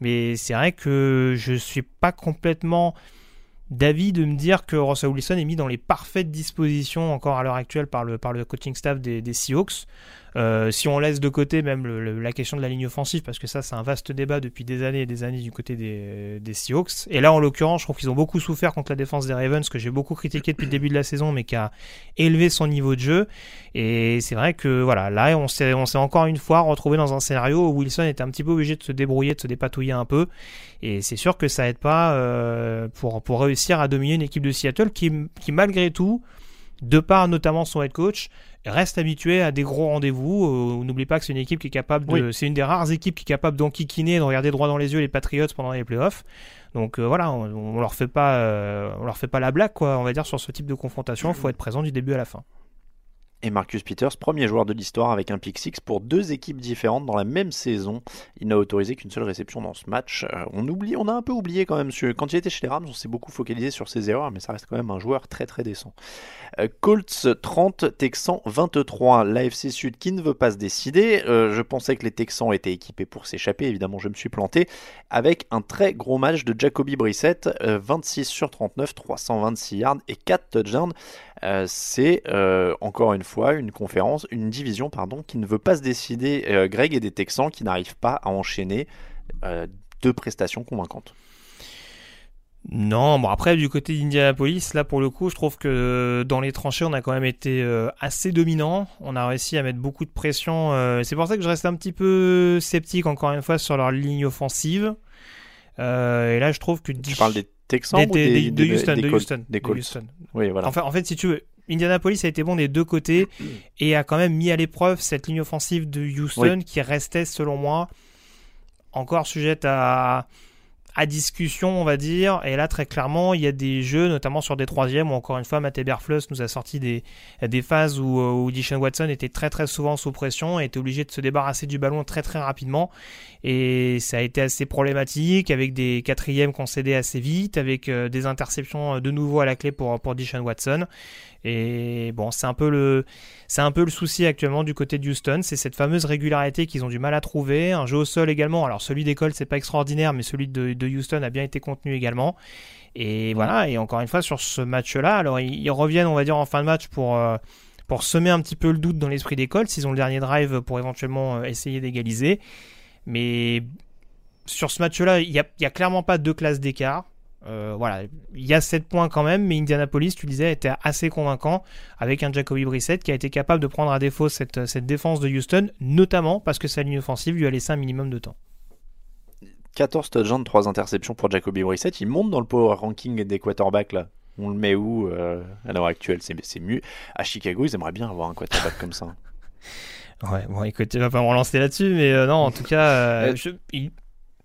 mais c'est vrai que je suis pas complètement d'avis de me dire que Russell Wilson est mis dans les parfaites dispositions encore à l'heure actuelle par le, par le coaching staff des, des Seahawks. Euh, si on laisse de côté même le- le- la question de la ligne offensive, parce que ça c'est un vaste débat depuis des années et des années du côté des, des Seahawks. Et là en l'occurrence, je trouve qu'ils ont beaucoup souffert contre la défense des Ravens, que j'ai beaucoup critiqué depuis le début de la saison, mais qui a élevé son niveau de jeu. Et c'est vrai que voilà, là on s'est, on s'est encore une fois retrouvé dans un scénario où Wilson était un petit peu obligé de se débrouiller, de se dépatouiller un peu. Et c'est sûr que ça aide pas euh, pour, pour réussir à dominer une équipe de Seattle qui, qui malgré tout de par notamment son head coach, reste habitué à des gros rendez-vous. Euh, N'oublie pas que c'est une équipe qui est capable de, c'est une des rares équipes qui est capable d'enquiquiner, de regarder droit dans les yeux les Patriots pendant les playoffs. Donc euh, voilà, on, on, leur fait pas, euh, on leur fait pas la blague quoi. On va dire sur ce type de confrontation, il faut être présent du début à la fin. Et Marcus Peters, premier joueur de l'histoire avec un pick six pour deux équipes différentes dans la même saison. Il n'a autorisé qu'une seule réception dans ce match. Euh, on oublie, on a un peu oublié quand même. Quand il était chez les Rams, on s'est beaucoup focalisé sur ses erreurs, mais ça reste quand même un joueur très très décent. Euh, Colts 30, Texans 23. L'AFC Sud qui ne veut pas se décider? Euh, je pensais que les Texans étaient équipés pour s'échapper. Évidemment, je me suis planté. Avec un très gros match de Jacoby Brissett, 26 sur 39, 326 yards et 4 touchdowns. Euh, c'est euh, encore une fois une conférence, une division pardon, qui ne veut pas se décider. Euh, Greg et des Texans qui n'arrivent pas à enchaîner deux prestations convaincantes. Non, bon après du côté d'Indianapolis, là pour le coup, je trouve que dans les tranchées, on a quand même été assez dominant. On a réussi à mettre beaucoup de pression. c'est pour ça que je reste un petit peu sceptique encore une fois sur leur ligne offensive. et là, je trouve que tu parles des Texans ou des, de Houston, de Houston, des Houston. Oui, voilà. Enfin, en fait, si tu veux, Indianapolis a été bon des deux côtés et a quand même mis à l'épreuve cette ligne offensive de Houston qui restait, selon moi, encore sujette à, à discussion, on va dire. Et là, très clairement, il y a des jeux, notamment sur des troisièmes, où encore une fois, Matt Eberflus nous a sorti des, des phases où, euh, où Dishon Watson était très très souvent sous pression et était obligé de se débarrasser du ballon très très rapidement. Et ça a été assez problématique, avec des quatrièmes concédés assez vite, avec euh, des interceptions euh, de nouveau à la clé pour, pour Dishon Watson. Et bon, c'est un peu le, souci actuellement du côté de Houston, c'est cette fameuse régularité qu'ils ont du mal à trouver. Un jeu au sol également. Alors celui d'école c'est pas extraordinaire, mais celui de, Houston a bien été contenu également. Et voilà. Et encore une fois sur ce match-là, alors ils, reviennent, on va dire en fin de match pour euh, semer un petit peu le doute dans l'esprit d'école, s'ils ont le dernier drive pour éventuellement euh, essayer d'égaliser. Mais sur ce match-là, il n'y a, clairement pas deux classes d'écart. Euh, voilà, il y a 7 points quand même, mais Indianapolis, tu disais, était assez convaincant avec un Jacoby Brissett qui a été capable de prendre à défaut cette, cette défense de Houston, notamment parce que sa ligne offensive lui a laissé un minimum de temps. 14 touchdowns, 3 interceptions pour Jacoby Brissett. Il monte dans le power ranking des quarterbacks là. On le met où euh, à l'heure actuelle? C'est mieux. À Chicago, ils aimeraient bien avoir un quarterback comme ça. [LAUGHS] Ouais, bon, écoute, tu vas pas me relancer là-dessus, mais euh, non, en tout cas, je,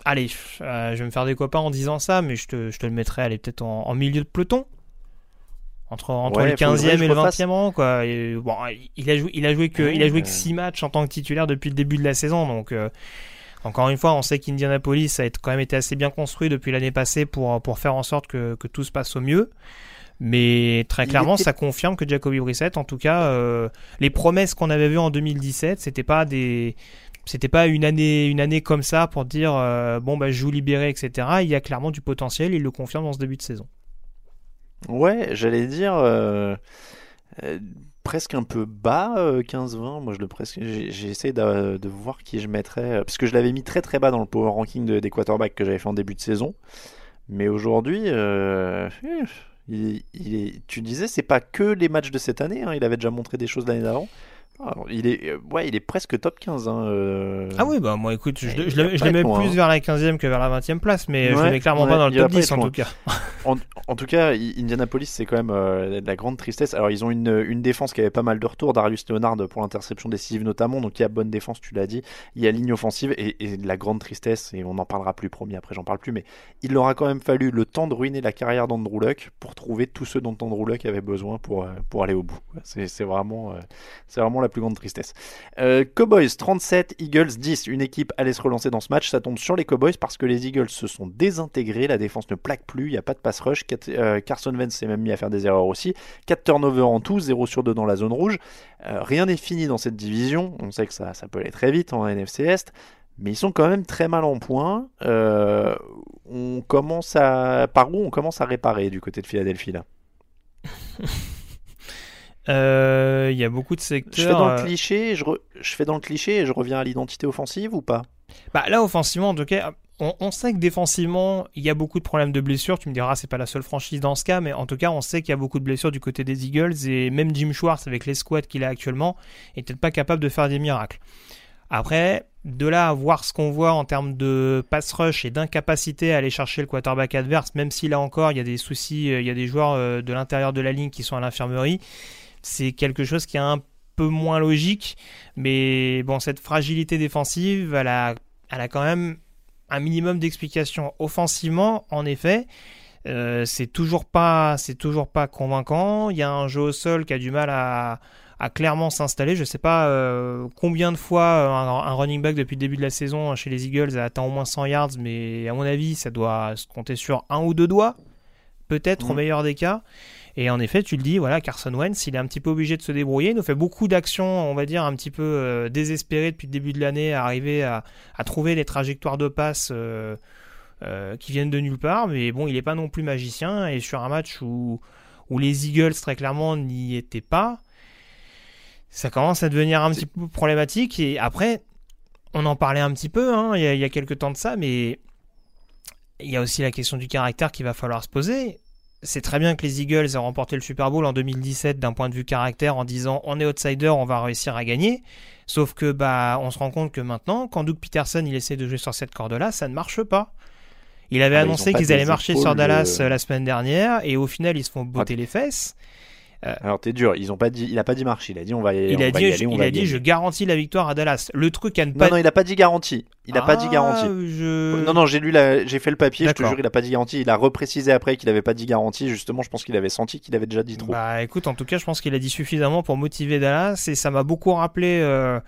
allez, euh, je vais me faire des copains en disant ça, mais je te, je te le mettrai, allez, peut-être en, milieu de peloton. Entre, entre le 15e et le 20e rang, quoi. bon, il a joué, il a joué que, il a joué que 6 matchs en tant que titulaire depuis le début de la saison, donc, euh, encore une fois, on sait qu'Indianapolis a quand même été assez bien construit depuis l'année passée pour, pour faire en sorte que, que tout se passe au mieux. Mais très clairement, ça confirme que Jacoby Brissett, en tout cas, euh, les promesses qu'on avait vues en 2017, c'était pas des, c'était pas une année, comme ça pour dire euh, bon bah je joue libéré, etc. Il y a clairement du potentiel, il le confirme dans ce début de saison. Ouais, j'allais dire euh, euh, presque un peu bas 15-20. Moi je le presque, j'ai essayé de, voir qui je mettrais parce que je l'avais mis très très bas dans le power ranking de, des quarterbacks que j'avais fait en début de saison. Mais aujourd'hui, tu disais c'est pas que les matchs de cette année. Hein, il avait déjà montré des choses l'année d'avant. Ah, il est, euh, ouais, il est presque top 15. Hein, euh. Ah oui, bah moi écoute, je, je, je, mets plus hein. vers la 15e que vers la 20e place, mais je je le mets clairement pas dans le top 10 en tout cas. En, tout cas, Indianapolis, c'est quand même euh, de la grande tristesse. Alors, ils ont une, une, défense qui avait pas mal de retours. Darius Leonard pour l'interception décisive notamment, donc il y a bonne défense, tu l'as dit. Il y a ligne offensive et, et, la grande tristesse, et on n'en parlera plus, promis, après j'en parle plus, mais il leur a quand même fallu le temps de ruiner la carrière d'Andrew Luck pour trouver tout ce dont Andrew Luck avait besoin pour, pour aller au bout. C'est vraiment, c'est vraiment la plus grande tristesse. Euh, Cowboys 37, Eagles 10. Une équipe allait se relancer dans ce match. Ça tombe sur les Cowboys parce que les Eagles se sont désintégrés. La défense ne plaque plus. Il n'y a pas de pass rush. Euh, Carson Wentz s'est même mis à faire des erreurs aussi. 4 turnovers en tout, 0 sur 2 dans la zone rouge. Euh, rien n'est fini dans cette division. On sait que ça, peut aller très vite en NFC Est mais ils sont quand même très mal en point. on commence à par où on commence à réparer du côté de Philadelphie là? [LAUGHS] Euh, il y a beaucoup de secteurs. Je fais dans le euh, cliché, je, je fais dans le cliché et je reviens à l'identité offensive ou pas? Bah là, offensivement, en tout cas, on, sait que défensivement, il y a beaucoup de problèmes de blessures. Tu me diras, c'est pas la seule franchise dans ce cas, mais en tout cas, on sait qu'il y a beaucoup de blessures du côté des Eagles et même Jim Schwartz, avec les squads qu'il a actuellement, est peut-être pas capable de faire des miracles. Après, de là à voir ce qu'on voit en termes de pass rush et d'incapacité à aller chercher le quarterback adverse, même si là encore il y a des soucis, euh, il y a des joueurs de l'intérieur de la ligne qui sont à l'infirmerie c'est quelque chose qui est un peu moins logique. Mais bon, cette fragilité défensive, elle a, elle a quand même un minimum d'explication. Offensivement, en effet, euh, c'est toujours pas, c'est toujours pas convaincant. Il y a un jeu au sol qui a du mal à, à clairement s'installer. Je sais pas euh, combien de fois un, running back depuis le début de la saison chez les Eagles a atteint au moins 100 yards, mais à mon avis, ça doit se compter sur un ou deux doigts, peut-être au Mhm. meilleur des cas. Et en effet, tu le dis, voilà, Carson Wentz, il est un petit peu obligé de se débrouiller. Il nous fait beaucoup d'actions, on va dire, un petit peu euh, désespérées depuis le début de l'année, à arriver à, trouver les trajectoires de passe euh, euh, qui viennent de nulle part. Mais bon, il n'est pas non plus magicien. Et sur un match où, où les Eagles, très clairement, n'y étaient pas, ça commence à devenir un petit peu problématique. Et après, on en parlait un petit peu, hein, il y, a, il y a quelques temps de ça, mais il y a aussi la question du caractère qu'il va falloir se poser. C'est très bien que les Eagles aient remporté le Super Bowl en 2017 d'un point de vue caractère en disant on est outsider, on va réussir à gagner. Sauf que bah on se rend compte que maintenant, quand Doug Peterson il essaie de jouer sur cette corde-là, ça ne marche pas. Il avait Ah annoncé qu'ils allaient marcher sur épaules, Dallas euh, euh, la semaine dernière et au final ils se font botter les fesses. Alors t'es dur, ils ont pas dit, il a pas dit marche, il a dit on va y, Il on a va dit, y aller, on il va a dit gagner. je garantis la victoire à Dallas. Le truc à ne Non pas non, il a pas dit garantie. Il a pas dit Ah, garantie. je- Non non, j'ai lu la, j'ai fait le papier, je te jure, il a pas dit garantie. Il a reprécisé après qu'il avait pas dit garantie. Justement, je pense qu'il avait senti qu'il avait déjà dit trop. Bah écoute, en tout cas, je pense qu'il a dit suffisamment pour motiver Dallas et ça m'a beaucoup rappelé euh,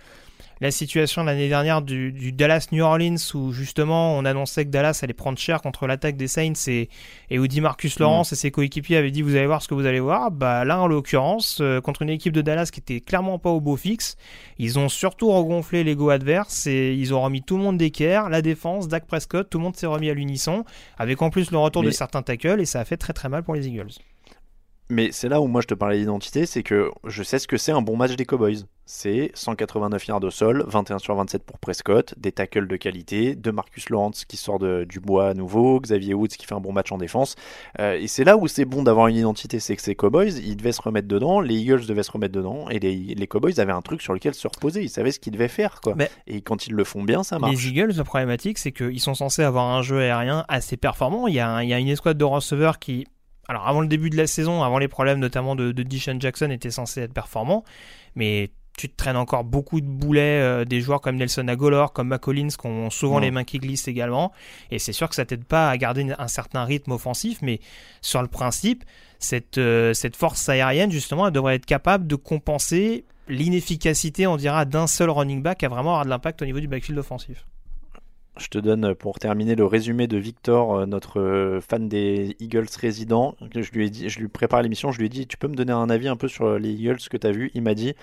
la situation de l'année dernière du, du Dallas New Orleans où justement on annonçait que Dallas allait prendre cher contre l'attaque des Saints et, et où dit Marcus Lawrence et ses coéquipiers avaient dit vous allez voir ce que vous allez voir. Bah là en l'occurrence, euh, contre une équipe de Dallas qui était clairement pas au beau fixe, ils ont surtout regonflé l'ego adverse et ils ont remis tout le monde d'équerre, la défense, Dak Prescott, tout le monde s'est remis à l'unisson avec en plus le retour de certains tackles et ça a fait très très mal pour les Eagles. Mais c'est là où moi je te parlais d'identité, c'est que je sais ce que c'est un bon match des Cowboys. C'est 189 yards au sol, 21 sur 27 pour Prescott, des tackles de qualité, de Marcus Lawrence qui sort de- du bois à nouveau, Xavier Woods qui fait un bon match en défense. Euh, et c'est là où c'est bon d'avoir une identité, c'est que ces Cowboys, ils devaient se remettre dedans, les Eagles devaient se remettre dedans, et les, les Cowboys avaient un truc sur lequel se reposer, ils savaient ce qu'ils devaient faire. quoi. Mais- Et quand ils le font bien, ça marche. Les Eagles, la problématique, c'est qu'ils sont censés avoir un jeu aérien assez performant. Il y a, un- il y a une escouade de receveurs qui, alors avant le début de la saison, avant les problèmes notamment de, de Deshaun Jackson, était censé être performant. Mais tu te traînes encore beaucoup de boulets, euh, des joueurs comme Nelson Agolor, comme McCollins, qui ont souvent les mains qui glissent également. Et c'est sûr que ça t'aide pas à garder un certain rythme offensif, mais sur le principe, cette, euh, cette force aérienne, justement, elle devrait être capable de compenser l'inefficacité, on dira, d'un seul running back à vraiment avoir de l'impact au niveau du backfield offensif. Je te donne pour terminer le résumé de Victor, euh, notre euh, fan des Eagles résident. Je lui ai dit, je lui prépare l'émission, je lui ai dit, tu peux me donner un avis un peu sur euh, les Eagles que tu as vu? Il m'a dit,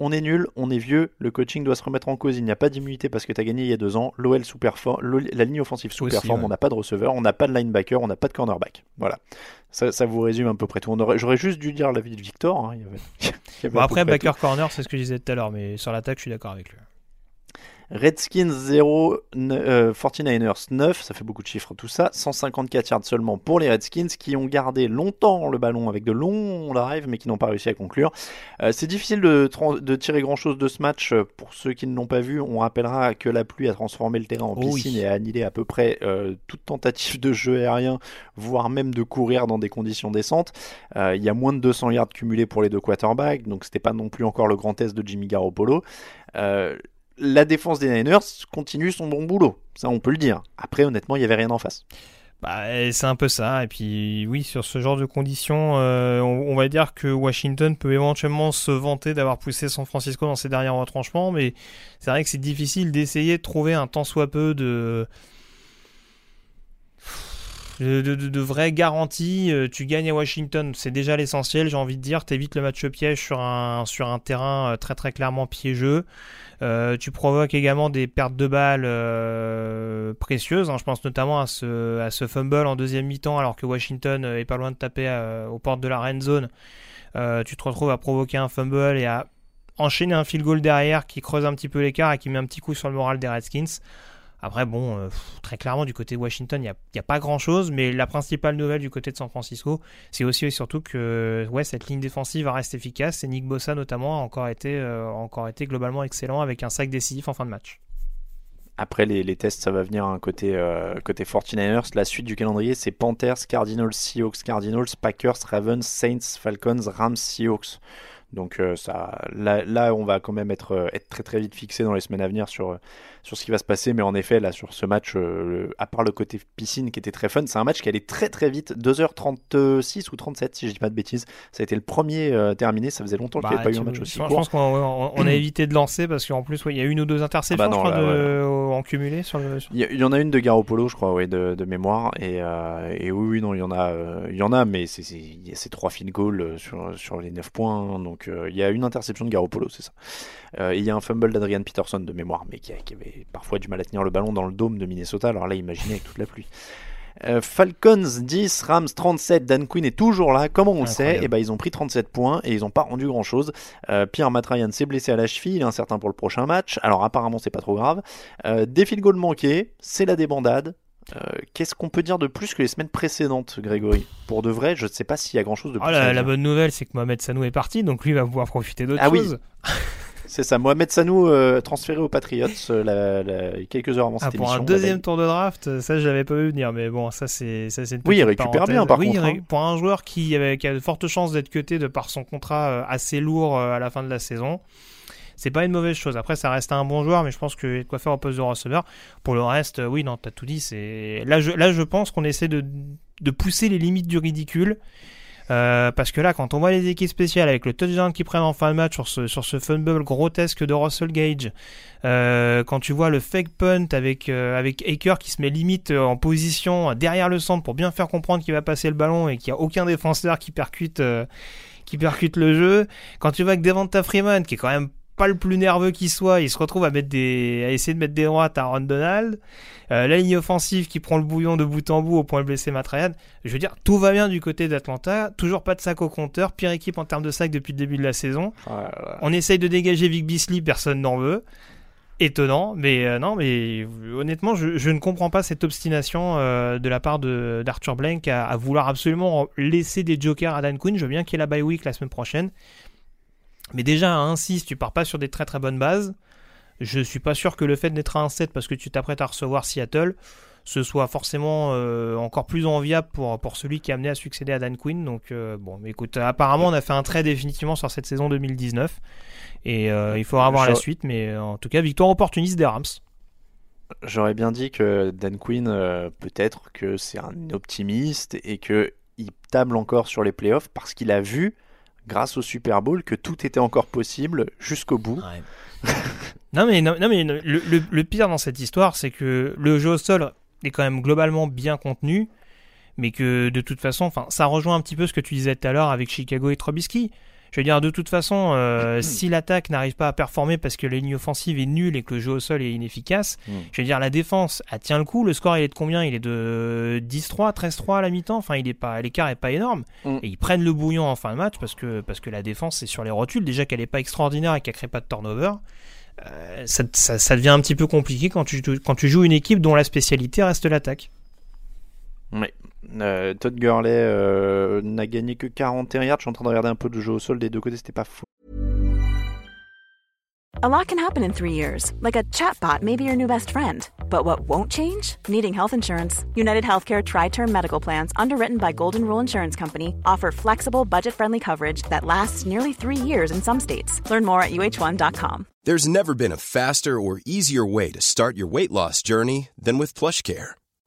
on est nul, on est vieux, le coaching doit se remettre en cause. Il n'y a pas d'immunité parce que tu as gagné il y a deux ans. L'OL sous-performe, la ligne offensive sous-performe, ouais. on n'a pas de receveur, on n'a pas de linebacker, on n'a pas de cornerback. Voilà. Ça, ça vous résume à peu près tout. J'aurais juste dû dire l'avis de Victor. hein, il y avait- [LAUGHS] il y avait Bon, après, tout. backer corner, c'est ce que je disais tout à l'heure, mais sur l'attaque, je suis d'accord avec lui. Redskins 0, ne- euh, 49ers 9, ça fait beaucoup de chiffres tout ça, 154 yards seulement pour les Redskins qui ont gardé longtemps le ballon avec de longs drives mais qui n'ont pas réussi à conclure. Euh, c'est difficile de, tirer grand chose de ce match pour ceux qui ne l'ont pas vu. On rappellera que la pluie a transformé le terrain en oui. piscine et a annihilé à peu près euh, toute tentative de jeu aérien, voire même de courir dans des conditions décentes. Euh, il y a moins de 200 yards cumulés pour les deux quarterbacks, donc c'était pas non plus encore le grand test de Jimmy Garoppolo. Euh, la défense des Niners continue son bon boulot, ça on peut le dire. Après, honnêtement, il n'y avait rien en face. Bah, c'est un peu ça. Et puis, oui, sur ce genre de conditions, euh, on, on va dire que Washington peut éventuellement se vanter d'avoir poussé San Francisco dans ses derniers retranchements, mais c'est vrai que c'est difficile d'essayer de trouver un tant soit peu de. De, vraies garanties, Euh, tu gagnes à Washington, c'est déjà l'essentiel, j'ai envie de dire, t'évites le match piège sur un, terrain euh, très très clairement piégeux. Euh, tu provoques également des pertes de balles précieuses. hein. Je pense notamment à ce, fumble en deuxième mi-temps alors que Washington est pas loin de taper aux portes de la red zone. Tu te retrouves à provoquer un fumble et à enchaîner un field goal derrière qui creuse un petit peu l'écart et qui met un petit coup sur le moral des Redskins. Après, bon, euh, très clairement, du côté de Washington, il n'y a, pas grand-chose, mais la principale nouvelle du côté de San Francisco, c'est aussi et surtout que cette ligne défensive reste efficace et Nick Bossa, notamment, a encore été, euh, a encore été globalement excellent avec un sac décisif en fin de match. Après les, tests, ça va venir un côté, euh, côté 49ers. La suite du calendrier, c'est Panthers, Cardinals, Seahawks, Cardinals, Packers, Ravens, Saints, Falcons, Rams, Seahawks. Donc euh, ça, là, là, on va quand même être, euh, être très très vite fixé dans les semaines à venir sur, euh, sur ce qui va se passer. Mais en effet, là, sur ce match, euh, le- à part le côté piscine qui était très fun, c'est un match qui allait très très vite, 2h36 ou 37 si je dis pas de bêtises. Ça a été le premier euh, terminé, ça faisait longtemps qu'il n'y Bah, avait pas eu un match aussi je, je court. pense qu'on on- on a [CLEARS THROAT] évité de lancer parce qu'en plus, ouais, il y a une ou deux interceptions Ah bah non, je crois, là, de- en cumulé sur le. sur- Il y, a- il y en a une de Garoppolo, je crois, ouais, de, de mémoire. Et, et oui, oui, non, il y en a, il y en a, mais c'est trois field goals sur, sur les 9 points. hein. Donc euh, il y a une interception de Garoppolo, c'est ça. Euh, il y a un fumble d'Adrian Peterson de mémoire, mais qui, avait parfois du mal à tenir le ballon dans le dôme de Minnesota. Alors là, imaginez avec toute la pluie. Euh, Falcons 10, Rams 37, Dan Quinn est toujours là. Comment on le sait. Et ben ils ont pris 37 points et ils n'ont pas rendu grand chose. Pierre Matt Ryan s'est blessé à la cheville, il est incertain pour le prochain match. Alors apparemment c'est pas trop grave. Euh, des field goals manqués, c'est la débandade. Euh, Qu'est-ce qu'on peut dire de plus que les semaines précédentes, Grégory? Pour de vrai, je ne sais pas s'il y a grand chose de plus. Ah, à la, bonne nouvelle, c'est que Mohamed Sanou est parti, donc lui va pouvoir profiter d'autre Ah oui. chose. [LAUGHS] C'est ça, Mohamed Sanou euh, transféré aux Patriots euh, la- la- quelques heures avant Ah, cette pour émission. un la deuxième tour de draft, ça je l'avais pas vu venir, mais bon, ça c'est ça c'est une Oui, il récupère parenthèse. bien, par Oui, contre, hein. pour un joueur qui avait qui a de fortes chances d'être cuté de par son contrat assez lourd à la fin de la saison. C'est pas une mauvaise chose. Après, ça reste un bon joueur, mais je pense a de quoi faire au poste de receveur. Pour le reste, oui, non, t'as tout dit. C'est là, je, là, je pense qu'on essaie de, de pousser les limites du ridicule. Euh, parce que là, quand on voit les équipes spéciales avec le touchdown qu'ils prennent en fin de match sur ce, sur ce fumble grotesque de Russell Gage, euh, quand tu vois le fake punt avec, euh, avec Aker qui se met limite en position derrière le centre pour bien faire comprendre qu'il va passer le ballon et qu'il n'y a aucun défenseur qui percute, qui percute le jeu, quand tu vois que Devonta Freeman, qui est quand même pas le plus nerveux qui soit, il se retrouve à mettre des, à essayer de mettre des droites à Ron Donald. Euh, la ligne offensive qui prend le bouillon de bout en bout au point de blesser Matt Ryan. Je veux dire, tout va bien du côté d'Atlanta. Toujours pas de sac au compteur. Pire équipe en termes de sac depuis le début de la saison. On essaye de dégager Vic Beasley, personne n'en veut. Étonnant, mais euh, non, mais honnêtement, je, je ne comprends pas cette obstination euh, de la part d'Arthur Blank à, à vouloir absolument laisser des jokers à Dan Quinn. Je veux bien qu'il ait la bye week la semaine prochaine. Mais déjà, à 1-6, tu pars pas sur des très très bonnes bases. Je suis pas sûr que le fait d'être à 1-7 parce que tu t'apprêtes à recevoir Seattle, ce soit forcément euh, encore plus enviable pour, pour celui qui est amené à succéder à Dan Quinn. Donc, euh, bon, mais écoute, apparemment, on a fait un trait définitivement sur cette saison 2019. Et euh, il faudra voir la suite. Mais en tout cas, victoire opportuniste des Rams. J'aurais bien dit que Dan Quinn, peut-être que c'est un optimiste et que il table encore sur les playoffs parce qu'il a vu, grâce au Super Bowl, que tout était encore possible jusqu'au bout. [LAUGHS] Non mais, non, mais le, pire dans cette histoire, c'est que le jeu au sol est quand même globalement bien contenu, mais que de toute façon, ça rejoint un petit peu ce que tu disais tout à l'heure avec Chicago et Trubisky. Je veux dire, de toute façon, euh, [CLEARS THROAT] si l'attaque n'arrive pas à performer parce que la ligne offensive est nulle et que le jeu au sol est inefficace, Mm. je veux dire, la défense, elle tient le coup. Le score, il est de combien? Il est de 10-3, 13-3 à la mi-temps? Enfin, il est pas, l'écart est pas énorme. Mm. Et ils prennent le bouillon en fin de match parce que, parce que la défense est sur les rotules. Déjà qu'elle est pas extraordinaire et qu'elle crée pas de turnover. Euh, ça, ça- ça devient un petit peu compliqué quand tu, quand tu joues une équipe dont la spécialité reste l'attaque. Ouais. Euh, Todd Gurley euh, n'a gagné que 41 yards. Je suis en train de regarder un peu de jeu au sol des deux côtés, c'était pas fou. A lot can happen in three years, like a chatbot may be your new best friend. But what won't change? Needing health insurance. United Healthcare Tri Term Medical Plans, underwritten by Golden Rule Insurance Company, offer flexible, budget friendly coverage that lasts nearly three years in some states. Learn more at uh1.com. There's never been a faster or easier way to start your weight loss journey than with PlushCare.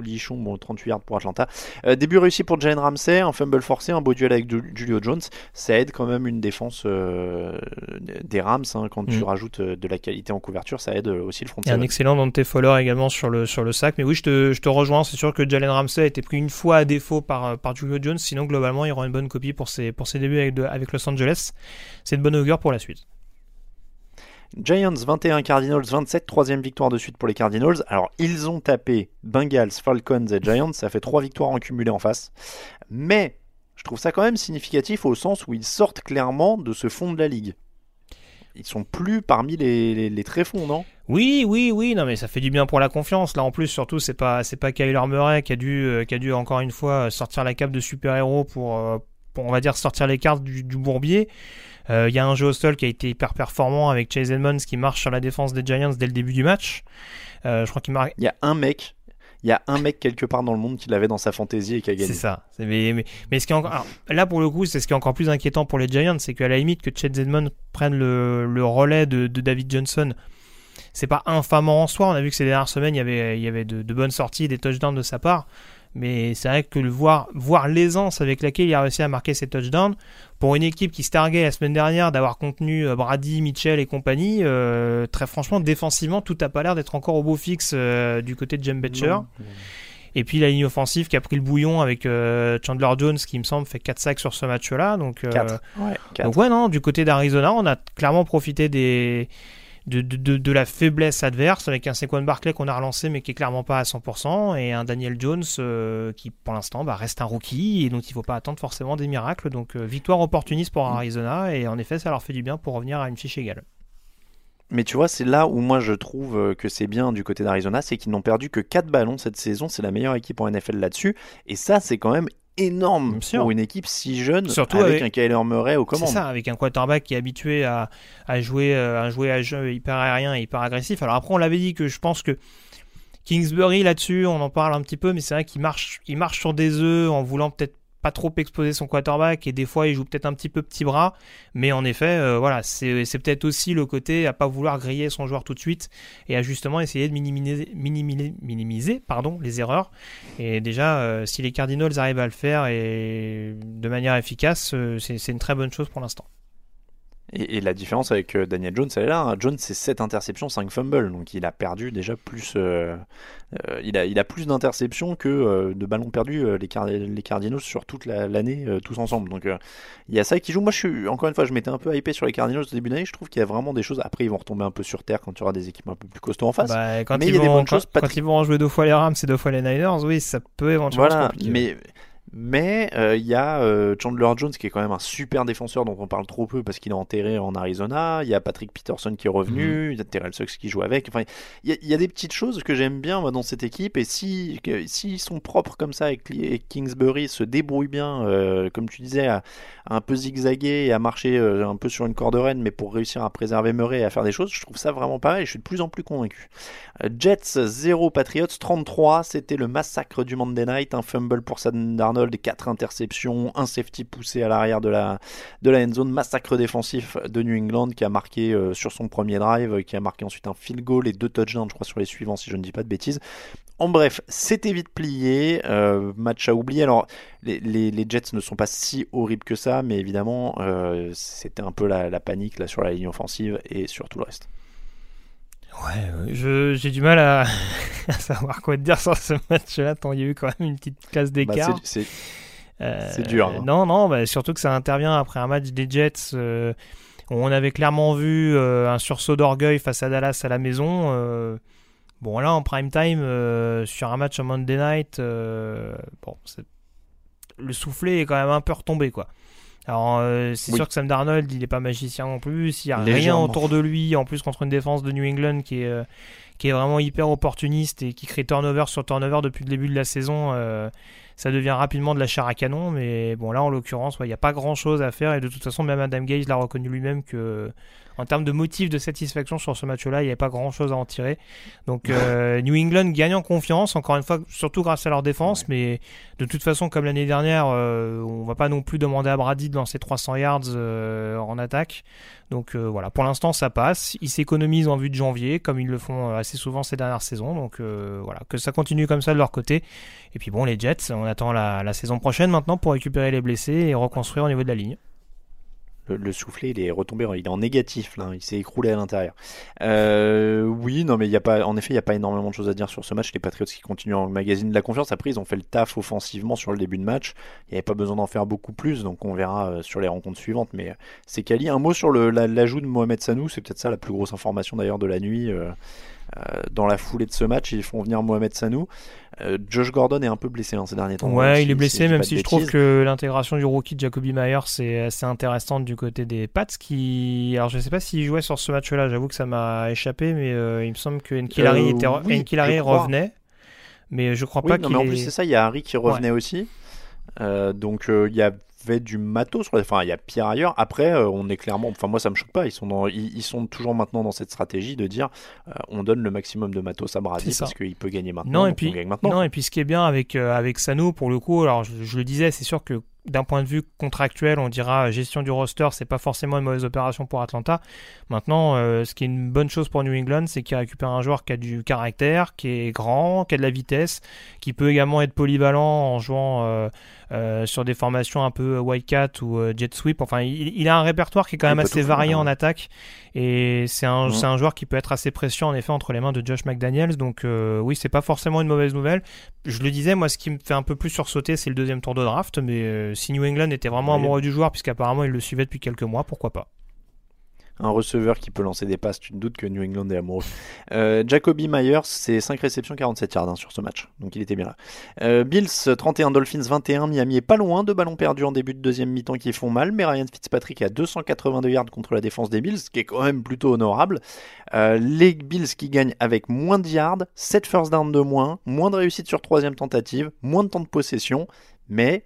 Lichon, bon, 38 yards pour Atlanta. Euh, début réussi pour Jalen Ramsey, un fumble forcé, un beau duel avec Ju- Julio Jones. Ça aide quand même une défense euh, des Rams. hein. quand tu Mm. rajoutes euh, de la qualité en couverture, ça aide aussi le front a un excellent Dante Fowler également sur le, sur le sac. Mais oui, je te, je te rejoins. C'est sûr que Jalen Ramsey a été pris une fois à défaut par, par Julio Jones. Sinon, globalement, il aura une bonne copie pour ses, pour ses débuts avec, de- avec Los Angeles. C'est de bonne augure pour la suite. Giants 21, Cardinals 27, troisième victoire de suite pour les Cardinals. Alors, ils ont tapé Bengals, Falcons et Giants, ça fait trois victoires en cumulé en face. Mais, je trouve ça quand même significatif au sens où ils sortent clairement de ce fond de la ligue. ils sont plus parmi les, les, les tréfonds, non? Oui, oui, oui, non mais ça fait du bien pour la confiance. Là en plus, surtout, c'est pas pas Kyler Murray qui a dû euh, qui a dû encore une fois sortir la cape de super-héros pour, euh, on va dire sortir les cartes du bourbier. Euh, Il y a un jeu au sol qui a été hyper performant avec Chase Edmonds qui marche sur la défense des Giants dès le début du match. Euh, je crois qu'il marque. Il y a un mec, il y a un mec quelque part dans le monde qui l'avait dans sa fantaisie et qui a gagné. C'est ça. Mais, mais, mais ce qui est encore, alors, là, pour le coup, c'est ce qui est encore plus inquiétant pour les Giants, c'est qu'à la limite que Chet Edmonds prenne le, le relais de, de David Johnson, c'est pas infamant en soi. On a vu que ces dernières semaines, il y avait, il y avait de, de bonnes sorties, des touchdowns de sa part. Mais c'est vrai que le voir, voir l'aisance avec laquelle il a réussi à marquer ses touchdowns, pour une équipe qui se targuait la semaine dernière d'avoir contenu euh, Brady, Mitchell et compagnie, euh, très franchement, défensivement, tout a pas l'air d'être encore au beau fixe euh, du côté de Jem Betcher. Et puis la ligne offensive qui a pris le bouillon avec euh, Chandler Jones qui me semble fait 4 sacs sur ce match-là. Donc, euh. Ouais, donc ouais non, du côté d'Arizona, on a clairement profité des de, la faiblesse adverse avec un Saquon Barclay qu'on a relancé mais qui est clairement pas à 100% et un Daniel Jones euh, qui pour l'instant bah, reste un rookie et donc il faut pas attendre forcément des miracles. Donc euh, victoire opportuniste pour Arizona et en effet ça leur fait du bien pour revenir à une fiche égale. Mais tu vois, c'est là où moi je trouve euh, que c'est bien du côté d'Arizona, c'est qu'ils n'ont perdu que 4 ballons cette saison. C'est la meilleure équipe en NFL là-dessus. Et ça, c'est quand même énorme pour une équipe si jeune, Surtout avec, avec- un Kyler Murray aux C'est commandes. ça, avec un quarterback qui est habitué à, à jouer euh, à jouer à jeu hyper aérien et hyper agressif. Alors après, on l'avait dit que je pense que Kingsbury là-dessus, on en parle un petit peu, mais c'est vrai qu'il marche, il marche sur des œufs en voulant peut-être pas trop exposer son quarterback et des fois il joue peut-être un petit peu petit bras. Mais en effet euh, voilà c'est peut-être aussi le côté à pas vouloir griller son joueur tout de suite et à justement essayer de minimiser minimiser, les erreurs. Et déjà euh, si les Cardinals arrivent à le faire et de manière efficace euh, c'est une très bonne chose pour l'instant Et, et la différence avec euh, Daniel Jones, elle est là. hein. Jones, c'est 7 interceptions, 5 fumbles. Donc il a perdu déjà plus. euh, euh, il, a, il a plus d'interceptions que euh, de ballons perdus, les, Card- les Cardinals, sur toute la- l'année, tous ensemble. Donc il y a ça qui joue. Moi, je suis, encore une fois, je m'étais un peu hypé sur les Cardinals au début d'année. Je trouve qu'il y a vraiment des choses. Après, ils vont retomber un peu sur terre quand il y aura des équipes un peu plus costauds en face. Bah, quand, mais il y a des bonnes quand, choses. quand Patrick- ils vont en jouer deux fois les Rams et deux fois les Niners, oui, ça peut éventuellement Voilà, mais mais euh, il y a euh, Chandler Jones qui est quand même un super défenseur dont on parle trop peu parce qu'il est enterré en Arizona. Il y a Patrick Peterson qui est revenu. Mhm. Il y a Terrell Suggs qui joue avec. Enfin, il y, a, il y a des petites choses que j'aime bien moi, dans cette équipe et si s'ils sont propres comme ça et que et Kingsbury se débrouille bien, euh, comme tu disais, à, à un peu zigzaguer et à marcher un peu sur une corde reine, mais pour réussir à préserver Murray et à faire des choses, je trouve ça vraiment et je suis de plus en plus convaincu. Jets 0, Patriots 33, c'était le massacre du Monday Night, un fumble pour Sam Darnold, 4 interceptions, un safety poussé à l'arrière de la, de la end zone, massacre défensif de New England qui a marqué euh, sur son premier drive, qui a marqué ensuite un field goal et deux touchdowns, je crois, sur les suivants, si je ne dis pas de bêtises. En bref, c'était vite plié, euh, match à oublier. Alors, les, les- les Jets ne sont pas si horribles que ça, mais évidemment, euh, c'était un peu la, la panique là sur la ligne offensive et sur tout le reste. Ouais, je- j'ai du mal à, [LAUGHS] à savoir quoi te dire sur ce match-là, tant il y a eu quand même une petite classe Bah, d'écart. c'est- c'est Euh, dur, hein. Non, non, bah, surtout que ça intervient après un match des Jets euh, où on avait clairement vu euh, un sursaut d'orgueil face à Dallas à la maison. bon, là, en prime time, sur un match à Monday Night, bon, le soufflet est quand même un peu retombé, quoi. Alors, euh, c'est Oui. sûr que Sam Darnold, il n'est pas magicien non plus. Il n'y a rien autour de lui, en plus contre une défense de New England qui est, euh, qui est vraiment hyper opportuniste et qui crée turnover sur turnover depuis le début de la saison. euh, ça devient rapidement de la chair à canon. Mais bon, là, en l'occurrence, ouais, il n'y a pas grand chose à faire. Et de toute façon, même Adam Gaze l'a reconnu lui-même que, en termes de motif de satisfaction sur ce match-là, il n'y avait pas grand chose à en tirer. Donc, euh, [LAUGHS] New England gagne en confiance, encore une fois, surtout grâce à leur défense. Mais de toute façon, comme l'année dernière, euh, on va pas non plus demander à Brady de lancer 300 yards euh, en attaque. Donc euh, voilà, pour l'instant ça passe. Ils s'économisent en vue de janvier, comme ils le font assez souvent ces dernières saisons. Donc voilà, que ça continue comme ça de leur côté. Et puis bon, les Jets, on attend la, la saison prochaine maintenant pour récupérer les blessés et reconstruire au niveau de la ligne. Le, le soufflet, il est retombé, il est en négatif, il s'est écroulé à l'intérieur. Euh, oui, non, mais il y a pas, en effet, il n'y a pas énormément de choses à dire sur ce match. Les Patriots qui continuent en magazine de la confiance. Après, ils ont fait le taf offensivement sur le début de match. Il n'y avait pas besoin d'en faire beaucoup plus, donc on verra euh, sur les rencontres suivantes. Mais euh, c'est Kali. Un mot sur l'ajout de Mohamed Sanou, c'est peut-être ça la plus grosse information d'ailleurs de la nuit. Dans la foulée de ce match, ils font venir Mohamed Sanou. Euh, Josh Gordon est un peu blessé hein, ces derniers temps. Ouais, si- il est blessé, même si je trouve que l'intégration du rookie Jacoby Myers c'est assez intéressante du côté des Pats qui. Alors je sais pas s'il jouait sur ce match-là, j'avoue que ça m'a échappé, mais il me semble que Nkilari, était... revenait. Mais je crois pas qu'il. mais en plus, c'est ça, il y a Harry qui revenait aussi. donc il y a avait du matos. Enfin, il y a pire ailleurs. Après, euh, on est clairement. Enfin, moi, ça me choque pas. Ils sont, ils, sont toujours maintenant dans cette stratégie de dire euh, on donne le maximum de matos à Brady parce qu'il peut gagner maintenant. Non, et puis, maintenant. non, et puis ce qui est bien avec, euh, avec Sano, pour le coup, alors je le disais, c'est sûr que d'un point de vue contractuel, on dira gestion du roster, c'est pas forcément une mauvaise opération pour Atlanta. Maintenant, euh, ce qui est une bonne chose pour New England, c'est qu'il récupère un joueur qui a du caractère, qui est grand, qui a de la vitesse, qui peut également être polyvalent en jouant euh, euh, sur des formations un peu Wildcat ou Jet Sweep. Enfin, il, a un répertoire qui est quand même assez varié en attaque et c'est un, un, joueur qui peut être assez précieux en effet entre les mains de Josh McDaniels. Donc oui, c'est pas forcément une mauvaise nouvelle. Je le disais, moi, ce qui me fait un peu plus sursauter, c'est le deuxième tour de draft, mais si New England était vraiment amoureux du joueur, puisqu'apparemment il le suivait depuis quelques mois, pourquoi pas un receveur qui peut lancer des passes, tu ne doutes que New England est amoureux. Euh, Jacoby Myers, c'est 5 réceptions, 47 yards hein, sur ce match, donc il était bien là. Euh, Bills, 31, Dolphins, 21, Miami est pas loin, de ballons perdus en début de deuxième mi-temps qui font mal, mais Ryan Fitzpatrick a 282 yards contre la défense des Bills, ce qui est quand même plutôt honorable. Euh, les Bills qui gagnent avec moins de yards, 7 first down de moins, moins de réussite sur troisième tentative, moins de temps de possession, mais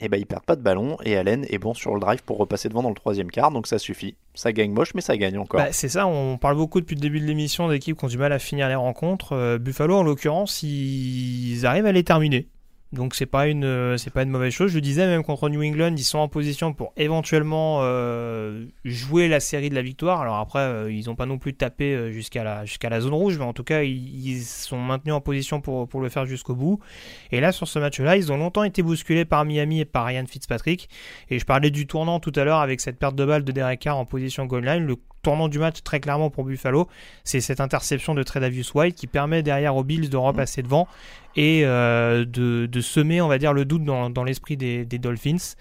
et eh ben, ils perdent pas de ballon et Allen est bon sur le drive pour repasser devant dans le troisième quart, donc ça suffit. Ça gagne moche, mais ça gagne encore. Bah, c'est ça, on parle beaucoup depuis le début de l'émission d'équipes qui ont du mal à finir les rencontres. Euh, Buffalo, en l'occurrence, ils arrivent à les terminer. Donc c'est pas une euh, pas une mauvaise chose. Je disais même contre New England, ils sont en position pour éventuellement euh, jouer la série de la victoire. Alors après, euh, ils n'ont pas non plus tapé jusqu'à la zone rouge, mais en tout cas, ils, sont maintenus en position pour le faire jusqu'au bout. Et là, sur ce match-là, ils ont longtemps été bousculés par Miami et par Ryan Fitzpatrick. Et je parlais du tournant tout à l'heure avec cette perte de balle de Derek Carr en position goal line. Tournant du match très clairement pour Buffalo, c'est cette interception de Tredavious White qui permet derrière aux Bills de repasser devant et euh, de, semer, on va dire, le doute dans, l'esprit des, Dolphins.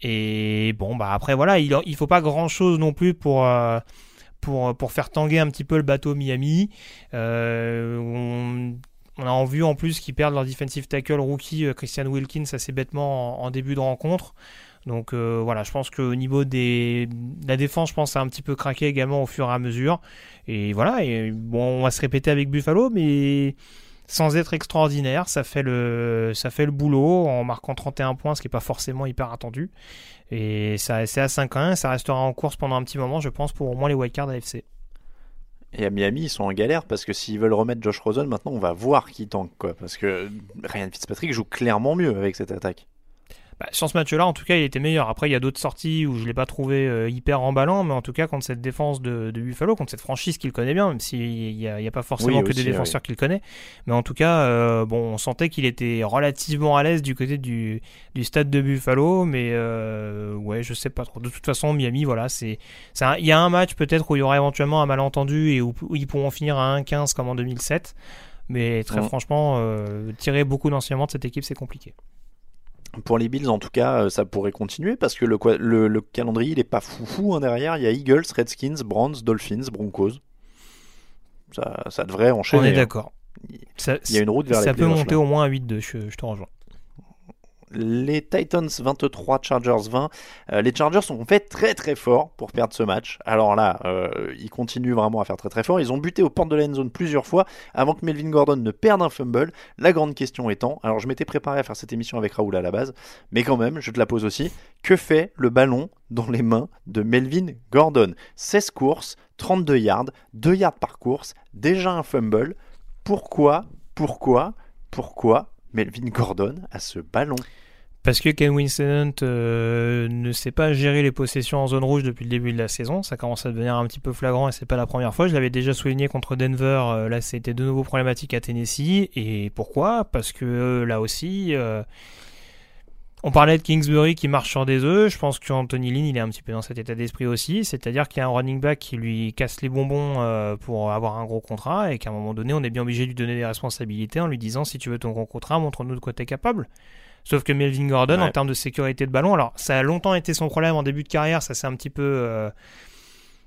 Et bon, bah après voilà, il, il faut pas grand chose non plus pour. Euh, pour, pour faire tanguer un petit peu le bateau Miami. Euh, on, on, a vu en plus qu'ils perdent leur defensive tackle rookie Christian Wilkins assez bêtement en début de rencontre. Donc euh, voilà, je pense qu'au niveau des, de la défense, je pense, a un petit peu craqué également au fur et à mesure. Et voilà, bon, on va se répéter avec Buffalo, mais sans être extraordinaire, ça fait le, ça fait le boulot en marquant 31 points, ce qui n'est pas forcément hyper attendu. Et ça, c'est à 5-1, ça restera en course pendant un petit moment, je pense, pour au moins les wildcards AFC. Et à Miami, ils sont en galère parce que s'ils veulent remettre Josh Rosen, maintenant on va voir qui tank quoi. Parce que Ryan Fitzpatrick joue clairement mieux avec cette attaque. Bah, sur ce match-là, en tout cas, il était meilleur. Après, il y a d'autres sorties où je ne l'ai pas trouvé euh, hyper emballant, mais en tout cas, contre cette défense de, Buffalo, contre cette franchise qu'il connaît bien, même s'il n'y a, pas forcément que des défenseurs qu'il connaît, mais en tout cas, euh, bon, on sentait qu'il était relativement à l'aise du côté du, stade de Buffalo, mais euh, ouais, je sais pas trop. De toute façon, Miami, voilà, c'est, il y a un match peut-être où il y aura éventuellement un malentendu et où, ils pourront finir à 1-15 comme en 2007. Mais très franchement, tirer beaucoup d'enseignements de cette équipe, c'est compliqué. Pour les Bills, en tout cas, euh, ça pourrait continuer parce que le, le, calendrier, il est pas foufou hein, derrière. Il y a Eagles, Redskins, Browns, Dolphins, Broncos. Ça, ça devrait enchaîner. On est hein. d'accord. Il y a une route vers Ça peut monter au moins à 8-2, je, je te rejoins les Titans 23, Chargers 20. Euh, les Chargers sont fait très très fort pour perdre ce match. Alors là, euh, ils continuent vraiment à faire très très fort. Ils ont buté aux portes de la zone plusieurs fois avant que Melvin Gordon ne perde un fumble. La grande question étant, alors je m'étais préparé à faire cette émission avec Raoul à la base, mais quand même, je te la pose aussi. Que fait le ballon dans les mains de Melvin Gordon? 16 courses, 32 yards, 2 yards par course, déjà un fumble. Pourquoi, pourquoi, pourquoi Melvin Gordon a ce ballon? Parce que Ken Winston euh, ne sait pas gérer les possessions en zone rouge depuis le début de la saison. Ça commence à devenir un petit peu flagrant et c'est pas la première fois. Je l'avais déjà souligné contre Denver. Euh, là, c'était de nouveau problématique à Tennessee. Et pourquoi? Parce que euh, là aussi, on parlait de Kingsbury qui marche sur des œufs. Je pense qu'Anthony Lynn, il est un petit peu dans cet état d'esprit aussi. C'est-à-dire qu'il y a un running back qui lui casse les bonbons pour avoir un gros contrat et qu'à un moment donné, on est bien obligé de lui donner des responsabilités en lui disant si tu veux ton gros contrat, montre-nous de quoi tu es capable. Sauf que Melvin Gordon, en termes de sécurité de ballon, alors ça a longtemps été son problème en début de carrière, ça s'est un petit peu. Euh,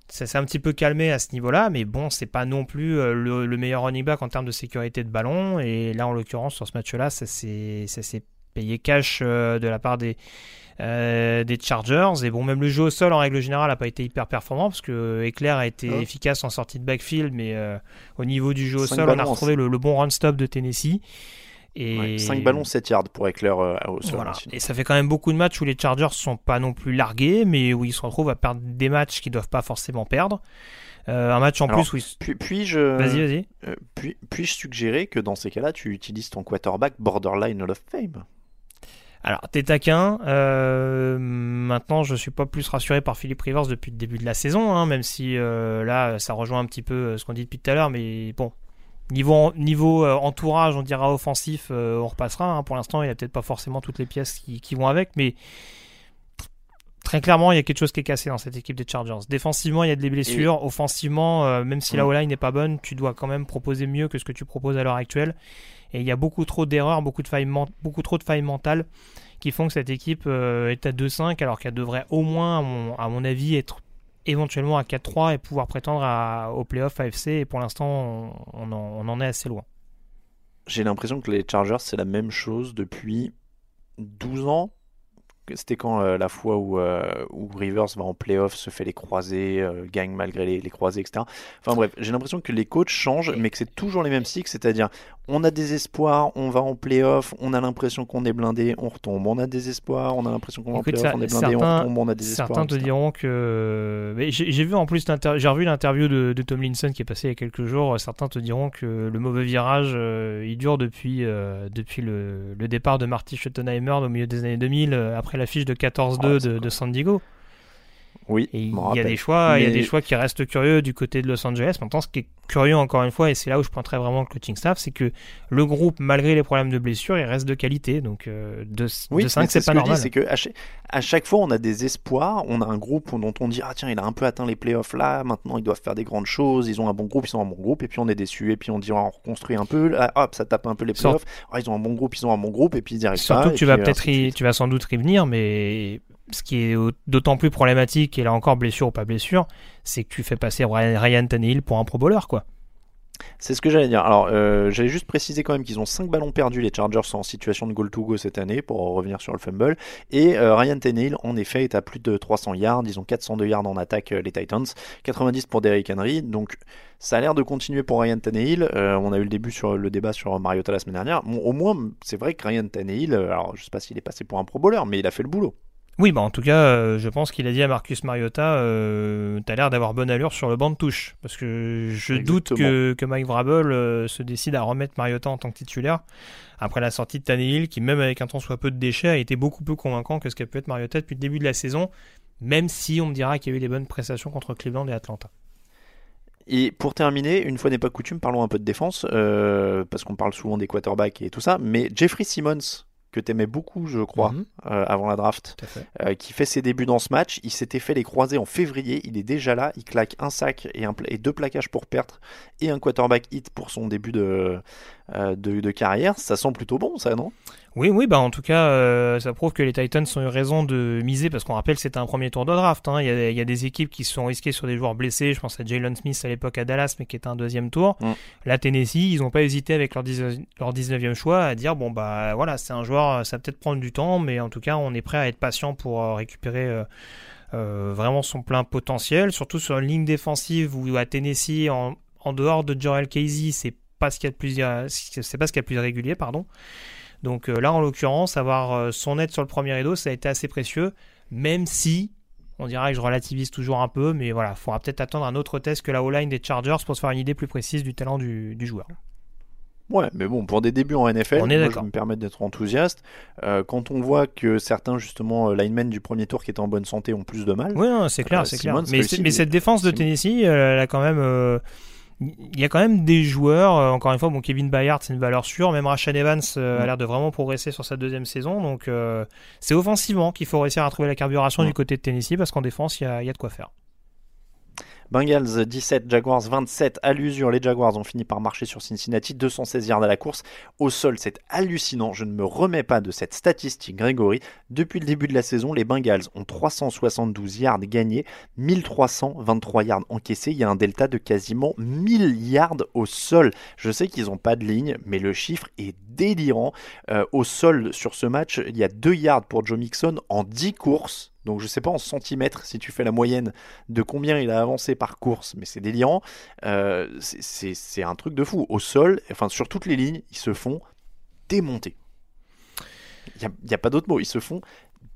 ça s'est un petit peu calmé à ce niveau-là, mais bon, c'est pas non plus euh, le, meilleur running back en termes de sécurité de ballon. Et là, en l'occurrence, sur ce match-là, ça s'est payé cash de la part des, des Chargers. Et bon, même le jeu au sol en règle générale n'a pas été hyper performant parce que Eclair a été efficace en sortie de backfield, mais au niveau du jeu au sol, on a retrouvé le, le bon run stop de Tennessee. Et... 5 ballons, 7 yards pour Eckler euh, au sol. Et ça fait quand même beaucoup de matchs où les Chargers sont pas non plus largués, mais où ils se retrouvent à perdre des matchs qu'ils doivent pas forcément perdre. Euh, un match en plus où puis, puis-je, vas-y, vas-y. Euh, puis, puis-je suggérer que dans ces cas-là, tu utilises ton quarterback borderline Hall of Fame? Alors, t'es taquin. maintenant, je suis pas plus rassuré par Philippe Rivers depuis le début de la saison, hein, même si là, ça rejoint un petit peu ce qu'on dit depuis tout à l'heure. Mais bon, Niveau, niveau euh, entourage, on dira offensif, euh, on repassera. Hein. Pour l'instant, il n'y a peut-être pas forcément toutes les pièces qui, vont avec, mais très clairement, il y a quelque chose qui est cassé dans cette équipe des Chargers. Défensivement, il y a des blessures. Offensivement, euh, même si la mm. O-line n'est pas bonne, tu dois quand même proposer mieux que ce que tu proposes à l'heure actuelle. Et il y a beaucoup trop d'erreurs, beaucoup, de failles beaucoup trop de failles mentales qui font que cette équipe est à 2-5 alors qu'elle devrait au moins, à mon avis, être éventuellement à 4-3 et pouvoir prétendre à, au playoff AFC. Et pour l'instant, on, on, en est assez loin. J'ai l'impression que les Chargers, c'est la même chose depuis 12 ans, c'était quand euh, la fois où, euh, où, Rivers va en playoff, se fait les croisés, euh, gagne malgré les, les, croisés, etc. Enfin bref, j'ai l'impression que les coachs changent, mais que c'est toujours les mêmes cycles, c'est-à-dire on a des espoirs, on va en playoff, on a l'impression qu'on est blindé, on retombe, on a des espoirs, on a l'impression qu'on va en playoff, on est blindé, on retombe, on a des espoirs. Certains te diront que. J'ai vu en plus, j'ai revu l'interview de, de, Tomlinson qui est passé il y a quelques jours, certains te diront que le mauvais virage, il dure depuis, depuis le, le, départ de Marty Schottenheimer au milieu des années 2000, après la fiche de 14-2 ah, de, de San Diego. Oui, il y a des choix, il y a des choix qui restent curieux du côté de Los Angeles. Maintenant, ce qui est curieux encore une fois, et c'est là où je pointerai vraiment le coaching staff, c'est que le groupe, malgré les problèmes de blessure, il reste de qualité. Donc euh, de, oui, 5, c'est pas normal. C'est que à chaque, fois, on a des espoirs. On a un groupe dont on dit ah tiens, il a un peu atteint les playoffs là. Maintenant, ils doivent faire des grandes choses. Ils ont un bon groupe, ils sont un bon groupe. Et puis on est déçu. Et puis on dit on reconstruit un peu. hop, ça tape un peu les playoffs. Ah, ils ont un bon groupe, ils ont un bon groupe. Et puis ils y arrivent Surtout que tu vas peut-être, tu vas sans doute revenir, mais ce qui est d'autant plus problématique, et là encore blessure ou pas blessure, c'est que tu fais passer Ryan Tannehill pour un pro bowler, quoi. C'est ce que j'allais dire. Alors, euh, j'allais juste préciser quand même qu'ils ont 5 ballons perdus, les Chargers sont en situation de goal to go cette année, pour revenir sur le fumble. Et euh, Ryan Tannehill, en effet, est à plus de 300 yards. Ils ont 402 yards en attaque, euh, les Titans. 90 pour Derrick Henry. Donc, ça a l'air de continuer pour Ryan Tannehill. on a eu le début sur le débat sur Mariota la semaine dernière. au moins, c'est vrai que Ryan Tannehill, alors je sais pas s'il est passé pour un pro bowler, mais il a fait le boulot. Oui, bah en tout cas, euh, je pense qu'il a dit à Marcus Mariota euh, T'as l'air d'avoir bonne allure sur le banc de touche. Parce que je doute que, que, Mike Vrabel euh, se décide à remettre Mariota en tant que titulaire après la sortie de Tannehill, qui, même avec un temps soit peu de déchets, a été beaucoup plus convaincant que ce qu'a pu être Mariota depuis le début de la saison, même si on me dira qu'il y a eu des bonnes prestations contre Cleveland et Atlanta. Et pour terminer, une fois n'est pas coutume, parlons un peu de défense, parce qu'on parle souvent des quarterbacks et tout ça, mais Jeffrey Simmons, que tu aimais beaucoup, je crois, mhm. euh, avant la draft, euh, qui fait ses débuts dans ce match. Il s'était fait les croisés en février, il est déjà là, il claque un sac et, un, et deux plaquages pour perdre et un quarterback hit pour son début de, euh, de, carrière. Ça sent plutôt bon, ça, non? Oui, oui, bah en tout cas, euh, ça prouve que les Titans ont eu raison de miser parce qu'on rappelle c'était un premier tour de draft. Hein. Il, y a, des équipes qui se sont risquées sur des joueurs blessés. Je pense à Jalen Smith à l'époque à Dallas, mais qui était un deuxième tour. Mm. La Tennessee, ils n'ont pas hésité avec leur, 19e choix à dire bon bah voilà, c'est un joueur, ça va peut-être prendre du temps, mais en tout cas, on est prêt à être patient pour euh, récupérer. vraiment son plein potentiel, surtout sur une ligne défensive où à Tennessee, en, en dehors de Jorel Casey, c'est pas ce qu'il y a de plus, c'est pas ce qu'il y a de plus régulier, pardon. Donc euh, là, en l'occurrence, avoir euh, son aide sur le premier rideau, ça a été assez précieux, même si on dirait que je relativise toujours un peu, mais voilà, il faudra peut-être attendre un autre test que la O-line des Chargers pour se faire une idée plus précise du talent du, joueur. Ouais, mais bon, pour des débuts en NFL, on est je me permettre d'être enthousiaste. Euh, quand on voit que certains, justement, linemen du premier tour qui étaient en bonne santé ont plus de mal. Oui, c'est clair, c'est clair. Mais, mais cette défense de Tennessee, elle a quand même il y a quand même des joueurs, euh, encore une fois, bon, Kevin Bayard, c'est une valeur sûre, même Rashad Evans euh, a mm. l'air de vraiment progresser sur sa deuxième saison, donc euh, c'est offensivement qu'il faut réussir à trouver la carburation mm. du côté de Tennessee, parce qu'en défense, il y, a, de quoi faire. Bengals 17, Jaguars 27 à l'usure. Les Jaguars ont fini par marcher sur Cincinnati, 216 yards à la course. Au sol, c'est hallucinant. Je ne me remets pas de cette statistique, Grégory. Depuis le début de la saison, les Bengals ont 372 yards gagnés, 1323 yards encaissés. Il y a un delta de quasiment 1000 yards au sol. Je sais qu'ils n'ont pas de ligne, mais le chiffre est délirant. Euh, au sol sur ce match, il y a 2 yards pour Joe Mixon en 10 courses. Donc je sais pas en centimètres si tu fais la moyenne de combien il a avancé par course, mais c'est délirant. Euh, c'est un truc de fou. Au sol, enfin sur toutes les lignes, ils se font démonter. Il n'y a, pas d'autre mot. Ils se font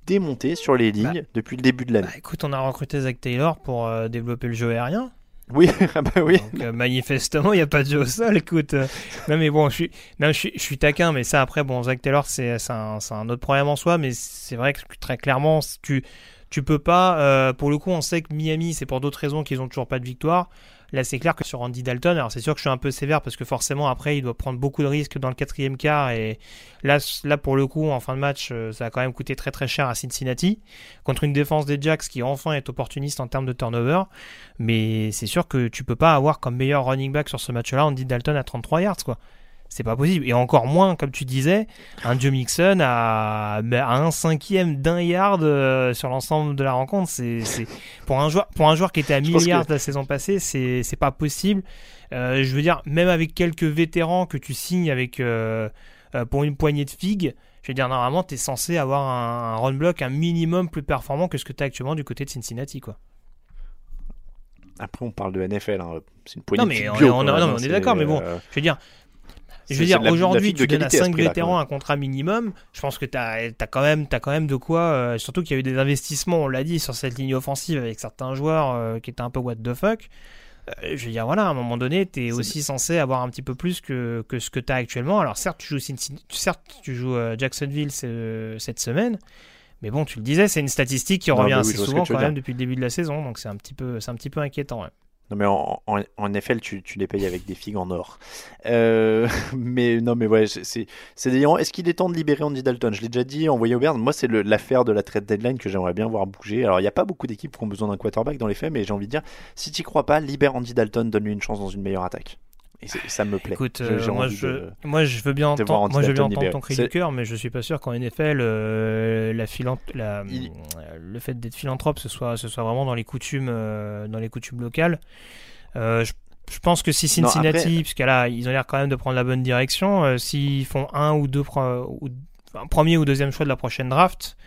démonter sur les lignes Bah, depuis le début de l'année. Bah, écoute, on a recruté Zach Taylor pour euh, développer le jeu aérien. Oui, [LAUGHS] ah bah oui. Euh, manifestement, il n'y a pas de jeu au sol. Écoute, euh, non mais bon, je suis, je suis, je suis taquin, mais ça après, bon, Zach Taylor, c'est un, un autre problème en soi, mais c'est vrai que très clairement, tu, tu peux pas. euh, pour le coup, on sait que Miami, c'est pour d'autres raisons qu'ils ont toujours pas de victoire. Là, c'est clair que sur Andy Dalton, alors c'est sûr que je suis un peu sévère parce que forcément après, il doit prendre beaucoup de risques dans le quatrième quart et là, là pour le coup, en fin de match, euh, ça a quand même coûté très très cher à Cincinnati contre une défense des Jacks qui enfin est opportuniste en termes de turnover. Mais c'est sûr que tu peux pas avoir comme meilleur running back sur ce match-là Andy Dalton à 33 yards, quoi. C'est pas possible. Et encore moins, comme tu disais, un Joe Mixon à, à un cinquième d'un yard euh, sur l'ensemble de la rencontre. C'est, c'est- pour, un joueur, pour un joueur qui était à 1000 pense que- yards la saison passée, c'est, c'est pas possible. Euh, je veux dire, même avec quelques vétérans que tu signes avec, euh, pour une poignée de figues, je veux dire, normalement, tu es censé avoir un, un run block un minimum plus performant que ce que tu as actuellement du côté de Cincinnati. Quoi. Après, on parle de NFL. hein. C'est une poignée Non, de mais bio, on, même, non, hein. mais on est d'accord, mais bon, je veux dire, je veux dire, aujourd'hui, tu donnes à qualité, à ce 5 prix-là, vétérans un contrat minimum. Je pense que tu as, quand, même- t'as quand même de quoi. euh, surtout qu'il y a eu des investissements, on l'a dit, sur cette ligne offensive avec certains joueurs euh, qui étaient un peu what the fuck. Euh, je veux dire, voilà, à un moment donné, tu es aussi censé avoir un petit peu plus que, que ce que tu as actuellement. Alors, certes, tu joues, Cincinnati- certes, tu joues Jacksonville ce- cette semaine. Mais bon, tu le disais, c'est une statistique qui Non, revient oui, assez souvent quand même depuis le début de la saison. Donc, c'est un petit peu, c'est un petit peu inquiétant. ouais. Non mais en, en, NFL tu, les payes avec des figues en or. Euh, [LAUGHS] mais non mais ouais c'est délirant. Est-ce qu'il est temps de libérer Andy Dalton? Je l'ai déjà dit envoyé au Bears. Moi c'est l'affaire de la trade deadline que j'aimerais bien voir bouger. Alors il n'y a pas beaucoup d'équipes qui ont besoin d'un quarterback dans les faits, mais j'ai envie de dire si tu crois pas, libère Andy Dalton, donne-lui une chance dans une meilleure attaque. Et ça me plaît. Écoute, euh, moi, je, de- moi je veux bien entendre, moi je veux bien entendre ton cri du cœur, mais je suis pas sûr qu'en NFL, euh, la philan- la- Il- euh, le fait d'être philanthrope, ce soit, ce soit vraiment dans les coutumes, euh, dans les coutumes locales. Je, je pense que si Non, Cincinnati, après- puisque là ils ont l'air quand même de prendre la bonne direction, s'ils font un ou deux, ou, premier ou deuxième choix de la prochaine draft,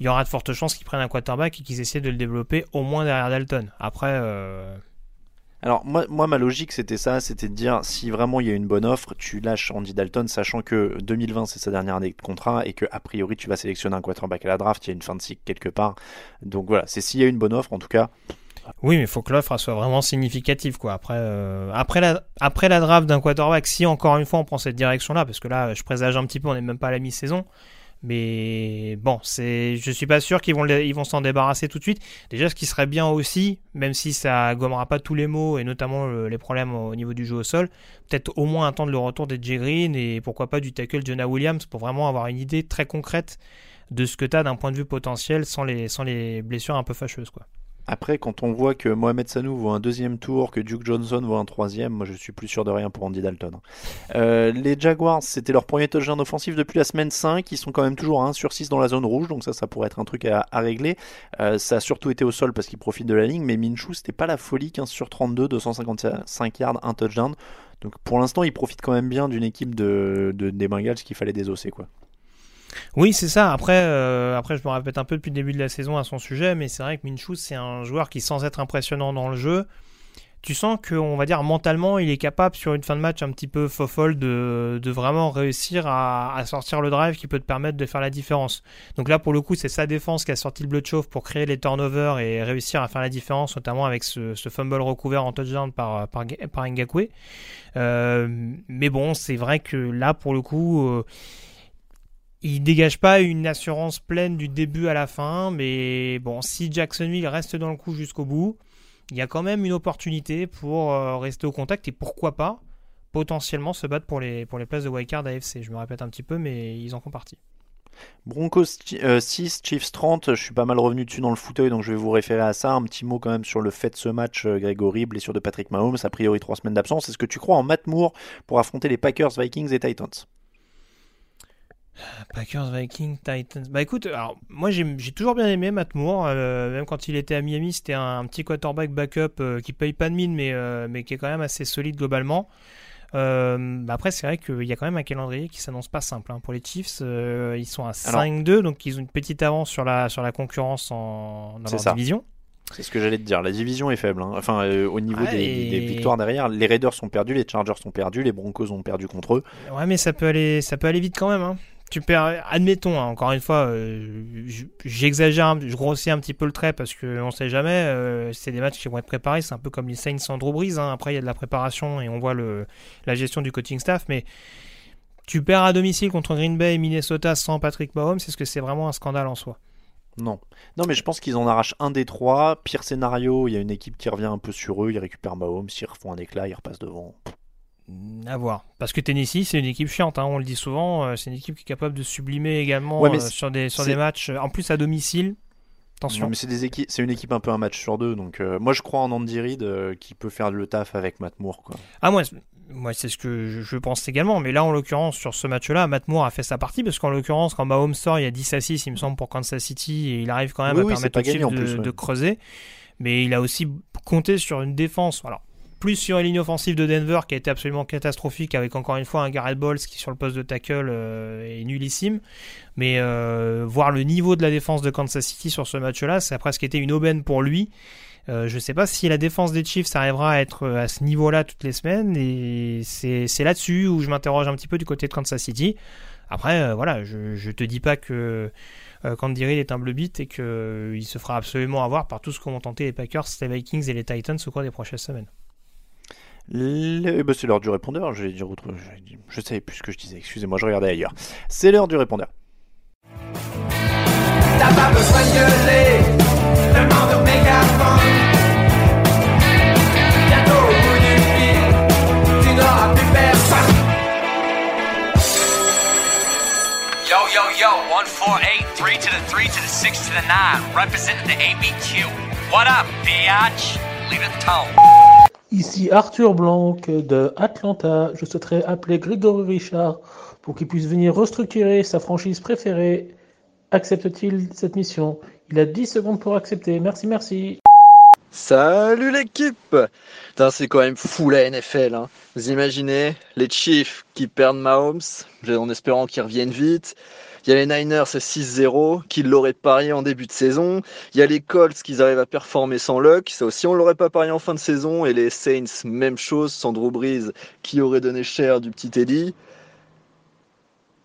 il y aura de fortes chances qu'ils prennent un quarterback et qu'ils essaient de le développer au moins derrière Dalton. Après. Alors moi, moi ma logique c'était ça, c'était de dire si vraiment il y a une bonne offre, tu lâches Andy Dalton, sachant que 2020 c'est sa dernière année de contrat et que a priori tu vas sélectionner un quarterback à la draft, il y a une fin de cycle quelque part. Donc voilà, c'est s'il y a une bonne offre en tout cas. Oui, mais il faut que l'offre soit vraiment significative. Quoi. Après, euh, après, la, après la draft d'un quarterback, si encore une fois on prend cette direction-là, parce que là, je présage un petit peu, on n'est même pas à la mi-saison. Mais bon, c'est, je suis pas sûr qu'ils vont, s'en débarrasser tout de suite. Déjà, ce qui serait bien aussi, même si ça gommera pas tous les mots et notamment le- les problèmes au niveau du jeu au sol, peut-être au moins attendre le retour Jay Green et pourquoi pas du tackle Jonah Williams pour vraiment avoir une idée très concrète de ce que tu as d'un point de vue potentiel sans les, sans les blessures un peu fâcheuses. Quoi. Après, quand on voit que Mohamed Sanou vaut un deuxième tour, que Duke Johnson vaut un troisième, moi je suis plus sûr de rien pour Andy Dalton. Euh, les Jaguars, c'était leur premier touchdown offensif depuis la semaine 5. Ils sont quand même toujours à 1 sur 6 dans la zone rouge, donc ça, ça pourrait être un truc à, régler. Euh, ça a surtout été au sol parce qu'ils profitent de la ligne, mais Minshew, c'était pas la folie, 15 sur 32, 255 yards, un touchdown. Donc pour l'instant, ils profitent quand même bien d'une équipe de, de- des Bengals qu'il fallait désosser, quoi. Oui, c'est ça. Après, euh, après, je me répète un peu depuis le début de la saison à son sujet, mais c'est vrai que Minshew, c'est un joueur qui, sans être impressionnant dans le jeu, tu sens qu'on va dire mentalement, il est capable sur une fin de match un petit peu fofolle de, de vraiment réussir à, à sortir le drive qui peut te permettre de faire la différence. Donc là, pour le coup, c'est sa défense qui a sorti le bleu de chauffe pour créer les turnovers et réussir à faire la différence, notamment avec ce, ce fumble recouvert en touchdown par, par, par Ngakwe. Euh, mais bon, c'est vrai que là, pour le coup, euh, il dégage pas une assurance pleine du début à la fin, mais bon, si Jacksonville reste dans le coup jusqu'au bout, il y a quand même une opportunité pour euh, rester au contact et pourquoi pas potentiellement se battre pour les, places de wildcard AFC. Je me répète un petit peu, mais ils en font partie. Broncos 6, Chiefs 30, je suis pas mal revenu dessus dans le fauteuil, donc je vais vous référer à ça. Un petit mot quand même sur le fait de ce match, Grégory, blessure de Patrick Mahomes, a priori trois semaines d'absence. Est-ce que tu crois en Matt Moore pour affronter les Packers, Vikings et Titans? Packers, Vikings, Titans. Bah écoute, alors moi j'ai toujours bien aimé Matt Moore, euh, même quand il était à Miami, c'était un, petit quarterback backup euh, qui paye pas de mine, mais, euh, mais qui est quand même assez solide globalement. Bah après, c'est vrai qu'il y a quand même un calendrier qui s'annonce pas simple hein. pour les Chiefs. ils sont à 5-2, donc ils ont une petite avance sur la, sur la concurrence en, dans leur division. C'est ce que j'allais te dire. La division est faible. Hein. Enfin, au niveau des, des, victoires derrière, les Raiders sont perdus, les Chargers sont perdus, les Broncos ont perdu contre eux. Ouais, mais ça peut aller, ça peut aller vite quand même. Hein tu perds, admettons, hein, encore une fois, euh, j'exagère, je grossis un petit peu le trait parce qu'on ne sait jamais, euh, c'est des matchs qui vont être préparés, c'est un peu comme les Saints sans Drew hein. après il y a de la préparation et on voit la gestion du coaching staff, mais tu perds à domicile contre Green Bay et Minnesota sans Patrick Mahomes, est-ce que c'est vraiment un scandale en soi? Non. Non, mais je pense qu'ils en arrachent un des trois. Pire scénario, il y a une équipe qui revient un peu sur eux, ils récupèrent Mahomes, s'ils refont un éclat, ils repassent devant. À voir. Parce que Tennessee, c'est une équipe chiante, hein, on le dit souvent. Euh, c'est une équipe qui est capable de sublimer également euh, sur, des, sur des matchs, en plus à domicile. Attention. mais c'est des équipes, c'est une équipe un peu un match sur deux. Donc euh, moi, je crois en Andy Reid qui peut faire le taf avec Matt Moore. Quoi. Ah, moi, moi c'est ce que je, pense également. Mais là, en l'occurrence, sur ce match-là, Matt Moore a fait sa partie. Parce qu'en l'occurrence, quand Mahomes sort, il y a 10 à 6, il me semble, pour Kansas City. Et il arrive quand même à permettre au de, de creuser. Mais il a aussi compté sur une défense. Alors, plus sur une ligne offensive de Denver qui a été absolument catastrophique avec encore une fois un Garrett Bowles qui sur le poste de tackle euh, est nullissime. Mais euh, voir le niveau de la défense de Kansas City sur ce match-là, ça a presque été une aubaine pour lui. Euh, je ne sais pas si la défense des Chiefs arrivera à être à ce niveau-là toutes les semaines et c'est là-dessus où je m'interroge un petit peu du côté de Kansas City. Après, voilà, je, ne te dis pas que Reid est un bleu bit et qu'il se fera absolument avoir par tout ce qu'ont tenté les Packers, les Vikings et les Titans au cours des prochaines semaines. Eh ben, c'est l'heure du répondeur. Je, dire autre... je, je savais plus ce que je disais. Excusez-moi, je regardais ailleurs. C'est l'heure du répondeur. T'as pas besoin de gueuler, demande au mégaphone. Bientôt au bout du fil, tu n'auras plus personne. Yo, yo, yo, 1, 4, 8, 3 to the 3 to the 6 to the 9, representing the ABQ. What up, bitch? Leave it town. Ici Arthur Blanc de Atlanta. Je souhaiterais appeler Grégory Richard pour qu'il puisse venir restructurer sa franchise préférée. Accepte-t-il cette mission? Il a 10 secondes pour accepter. Merci, merci. Salut l'équipe C'est quand même fou la NFL. Hein. Vous imaginez les Chiefs qui perdent Mahomes en espérant qu'ils reviennent vite. Il y a les Niners, c'est 6-0, qui l'auraient parié en début de saison. Il y a les Colts qui arrivent à performer sans luck. Ça aussi, on l'aurait pas parié en fin de saison. Et les Saints, même chose, sans Drew qui aurait donné cher du petit Eddie.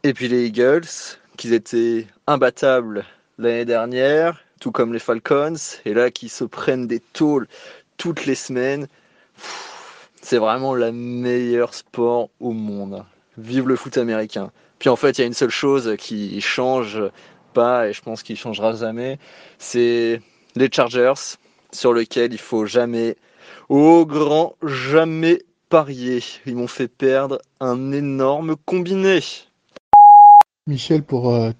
Et puis les Eagles, qui étaient imbattables l'année dernière, tout comme les Falcons, et là qui se prennent des tôles toutes les semaines. C'est vraiment le meilleur sport au monde. Vive le foot américain. Puis en fait, il y a une seule chose qui change pas, et je pense qu'il changera jamais, c'est les Chargers, sur lesquels il faut jamais, au grand jamais parier. Ils m'ont fait perdre un énorme combiné. Michel, pour euh,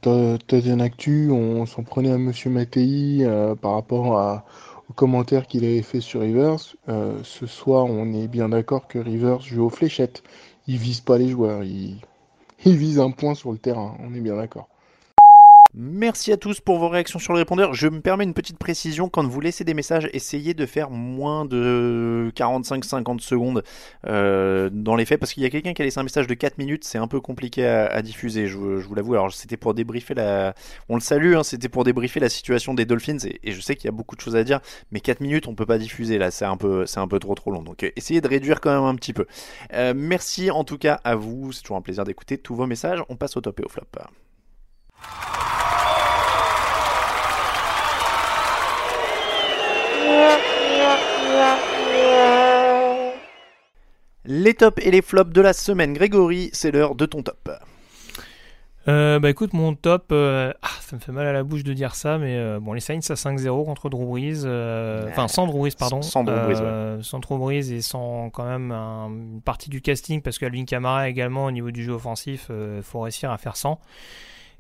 Actu, on s'en prenait à Monsieur Mattei euh, par rapport aux commentaires qu'il avait fait sur Rivers. Euh, ce soir, on est bien d'accord que Rivers joue aux fléchettes. Il vise pas les joueurs, il vise un point sur le terrain, on est bien d'accord. Merci à tous pour vos réactions sur le répondeur. Je me permets une petite précision. Quand vous laissez des messages, essayez de faire moins de 45-50 secondes euh, dans les faits. Parce qu'il y a quelqu'un qui a laissé un message de 4 minutes. C'est un peu compliqué à, diffuser, je, vous l'avoue. Alors c'était pour débriefer la... On le salue, hein, c'était pour débriefer la situation des Dolphins. Et, je sais qu'il y a beaucoup de choses à dire. Mais 4 minutes, on peut pas diffuser là. C'est un, peu, un peu trop trop long. Donc euh, essayez de réduire quand même un petit peu. Euh, merci en tout cas à vous. C'est toujours un plaisir d'écouter tous vos messages. On passe au top et au flop. Les tops et les flops de la semaine. Grégory, c'est l'heure de ton top. Euh, bah écoute, mon top, euh, ah, ça me fait mal à la bouche de dire ça, mais euh, bon, les Saints à 5-0 contre Drew Brees, enfin sans Drew Brees, pardon. Sans Drew Brees, Sans Drew Brees et sans quand même une partie du casting, parce qu'Alvin Kamara également au niveau du jeu offensif, il faut réussir à faire sans.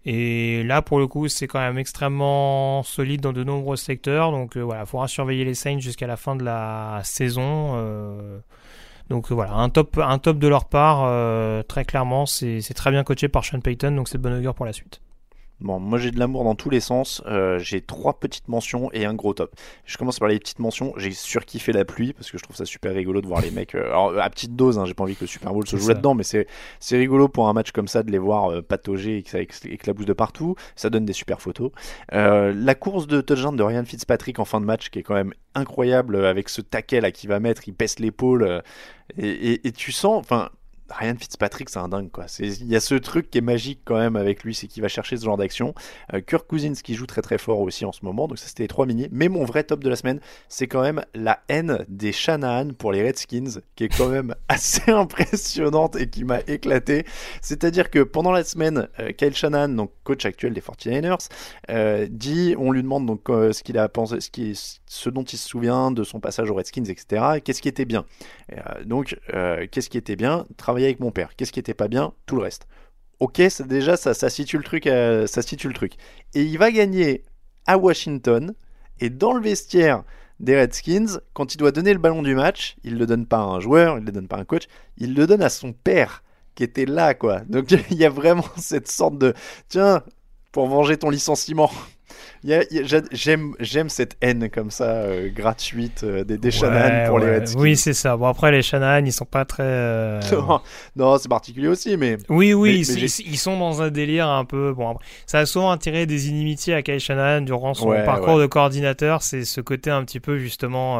Et là, pour le coup, c'est quand même extrêmement solide dans de nombreux secteurs. Donc euh, voilà, il faudra surveiller les Saints jusqu'à la fin de la saison. Euh. donc voilà, un top, un top de leur part, euh, très clairement. C'est très bien coaché par Sean Payton, donc c'est de bonne augure pour la suite. Bon, moi j'ai de l'amour dans tous les sens. Euh, j'ai trois petites mentions et un gros top. Je commence par les petites mentions. J'ai surkiffé la pluie parce que je trouve ça super rigolo de voir les mecs. Euh, alors à petite dose, hein, j'ai pas envie que le Super Bowl se joue là-dedans, mais c'est rigolo pour un match comme ça de les voir euh, patauger et que ça éclabousse de partout. Ça donne des super photos. la course de touchdown de Ryan Fitzpatrick en fin de match qui est quand même incroyable avec ce taquet là qui va mettre, il baisse l'épaule et, et, et, tu sens, enfin Ryan Fitzpatrick, c'est un dingue quoi. Il y a ce truc qui est magique quand même avec lui, c'est qu'il va chercher ce genre d'action. Euh, Kirk Cousins qui joue très très fort aussi en ce moment, donc ça c'était les trois mini. Mais mon vrai top de la semaine, c'est quand même la haine des Shanahan pour les Redskins, qui est quand même [LAUGHS] assez impressionnante et qui m'a éclaté. C'est-à-dire que pendant la semaine, euh, Kyle Shanahan, donc coach actuel des 49ers, euh, dit, on lui demande donc ce qu'il a pensé, ce, qui, ce dont il se souvient de son passage aux Redskins, etc. Qu'est-ce qui était bien? Donc, qu'est-ce qui était bien? Avec mon père. Qu'est-ce qui était pas bien? Tout le reste. Ok, déjà ça, situe le truc, ça situe le truc. Et il va gagner à Washington et dans le vestiaire des Redskins, quand il doit donner le ballon du match, il le donne pas à un joueur, il le donne pas à un coach, il le donne à son père qui était là quoi. Donc [LAUGHS] il y a vraiment cette sorte de tiens pour venger ton licenciement J'aime cette haine comme ça, euh, gratuite, euh, des, des Shanahan pour les Redskins. Oui, c'est ça. Bon, après, les Shanahan, ils sont pas très. Euh, [LAUGHS] non, c'est particulier aussi, mais. Oui, oui, ils, sont dans un délire un peu. Bon, ça a souvent attiré des inimitiés à Kyle Shanahan durant son parcours de coordinateur. C'est ce côté un petit peu, justement.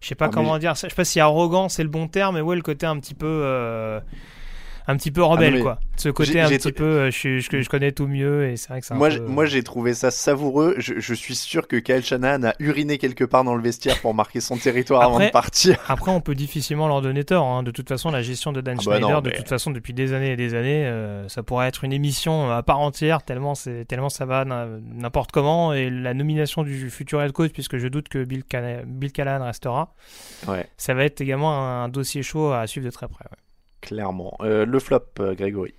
je sais pas ah, comment dire. Je sais pas si arrogant, c'est le bon terme, mais ouais, le côté un petit peu un petit peu rebelle, ah quoi. Ce côté un petit peu, euh, je, je, je, connais tout mieux et c'est vrai que c'est Moi, moi j'ai trouvé ça savoureux. Je, je, suis sûr que Kyle Shanahan a uriné quelque part dans le vestiaire pour marquer son territoire avant de partir. [LAUGHS] Après, on peut difficilement leur donner tort. Hein. De toute façon, la gestion de Dan ah bah Schneider, de toute façon, depuis des années et des années, euh, ça pourrait être une émission à part entière, tellement, tellement ça va n'importe comment. Et la nomination du futur head coach, puisque je doute que Bill, Bill Callahan restera, ouais. ça va être également un, dossier chaud à suivre de très près. Clairement. Euh, le flop, euh, Grégory.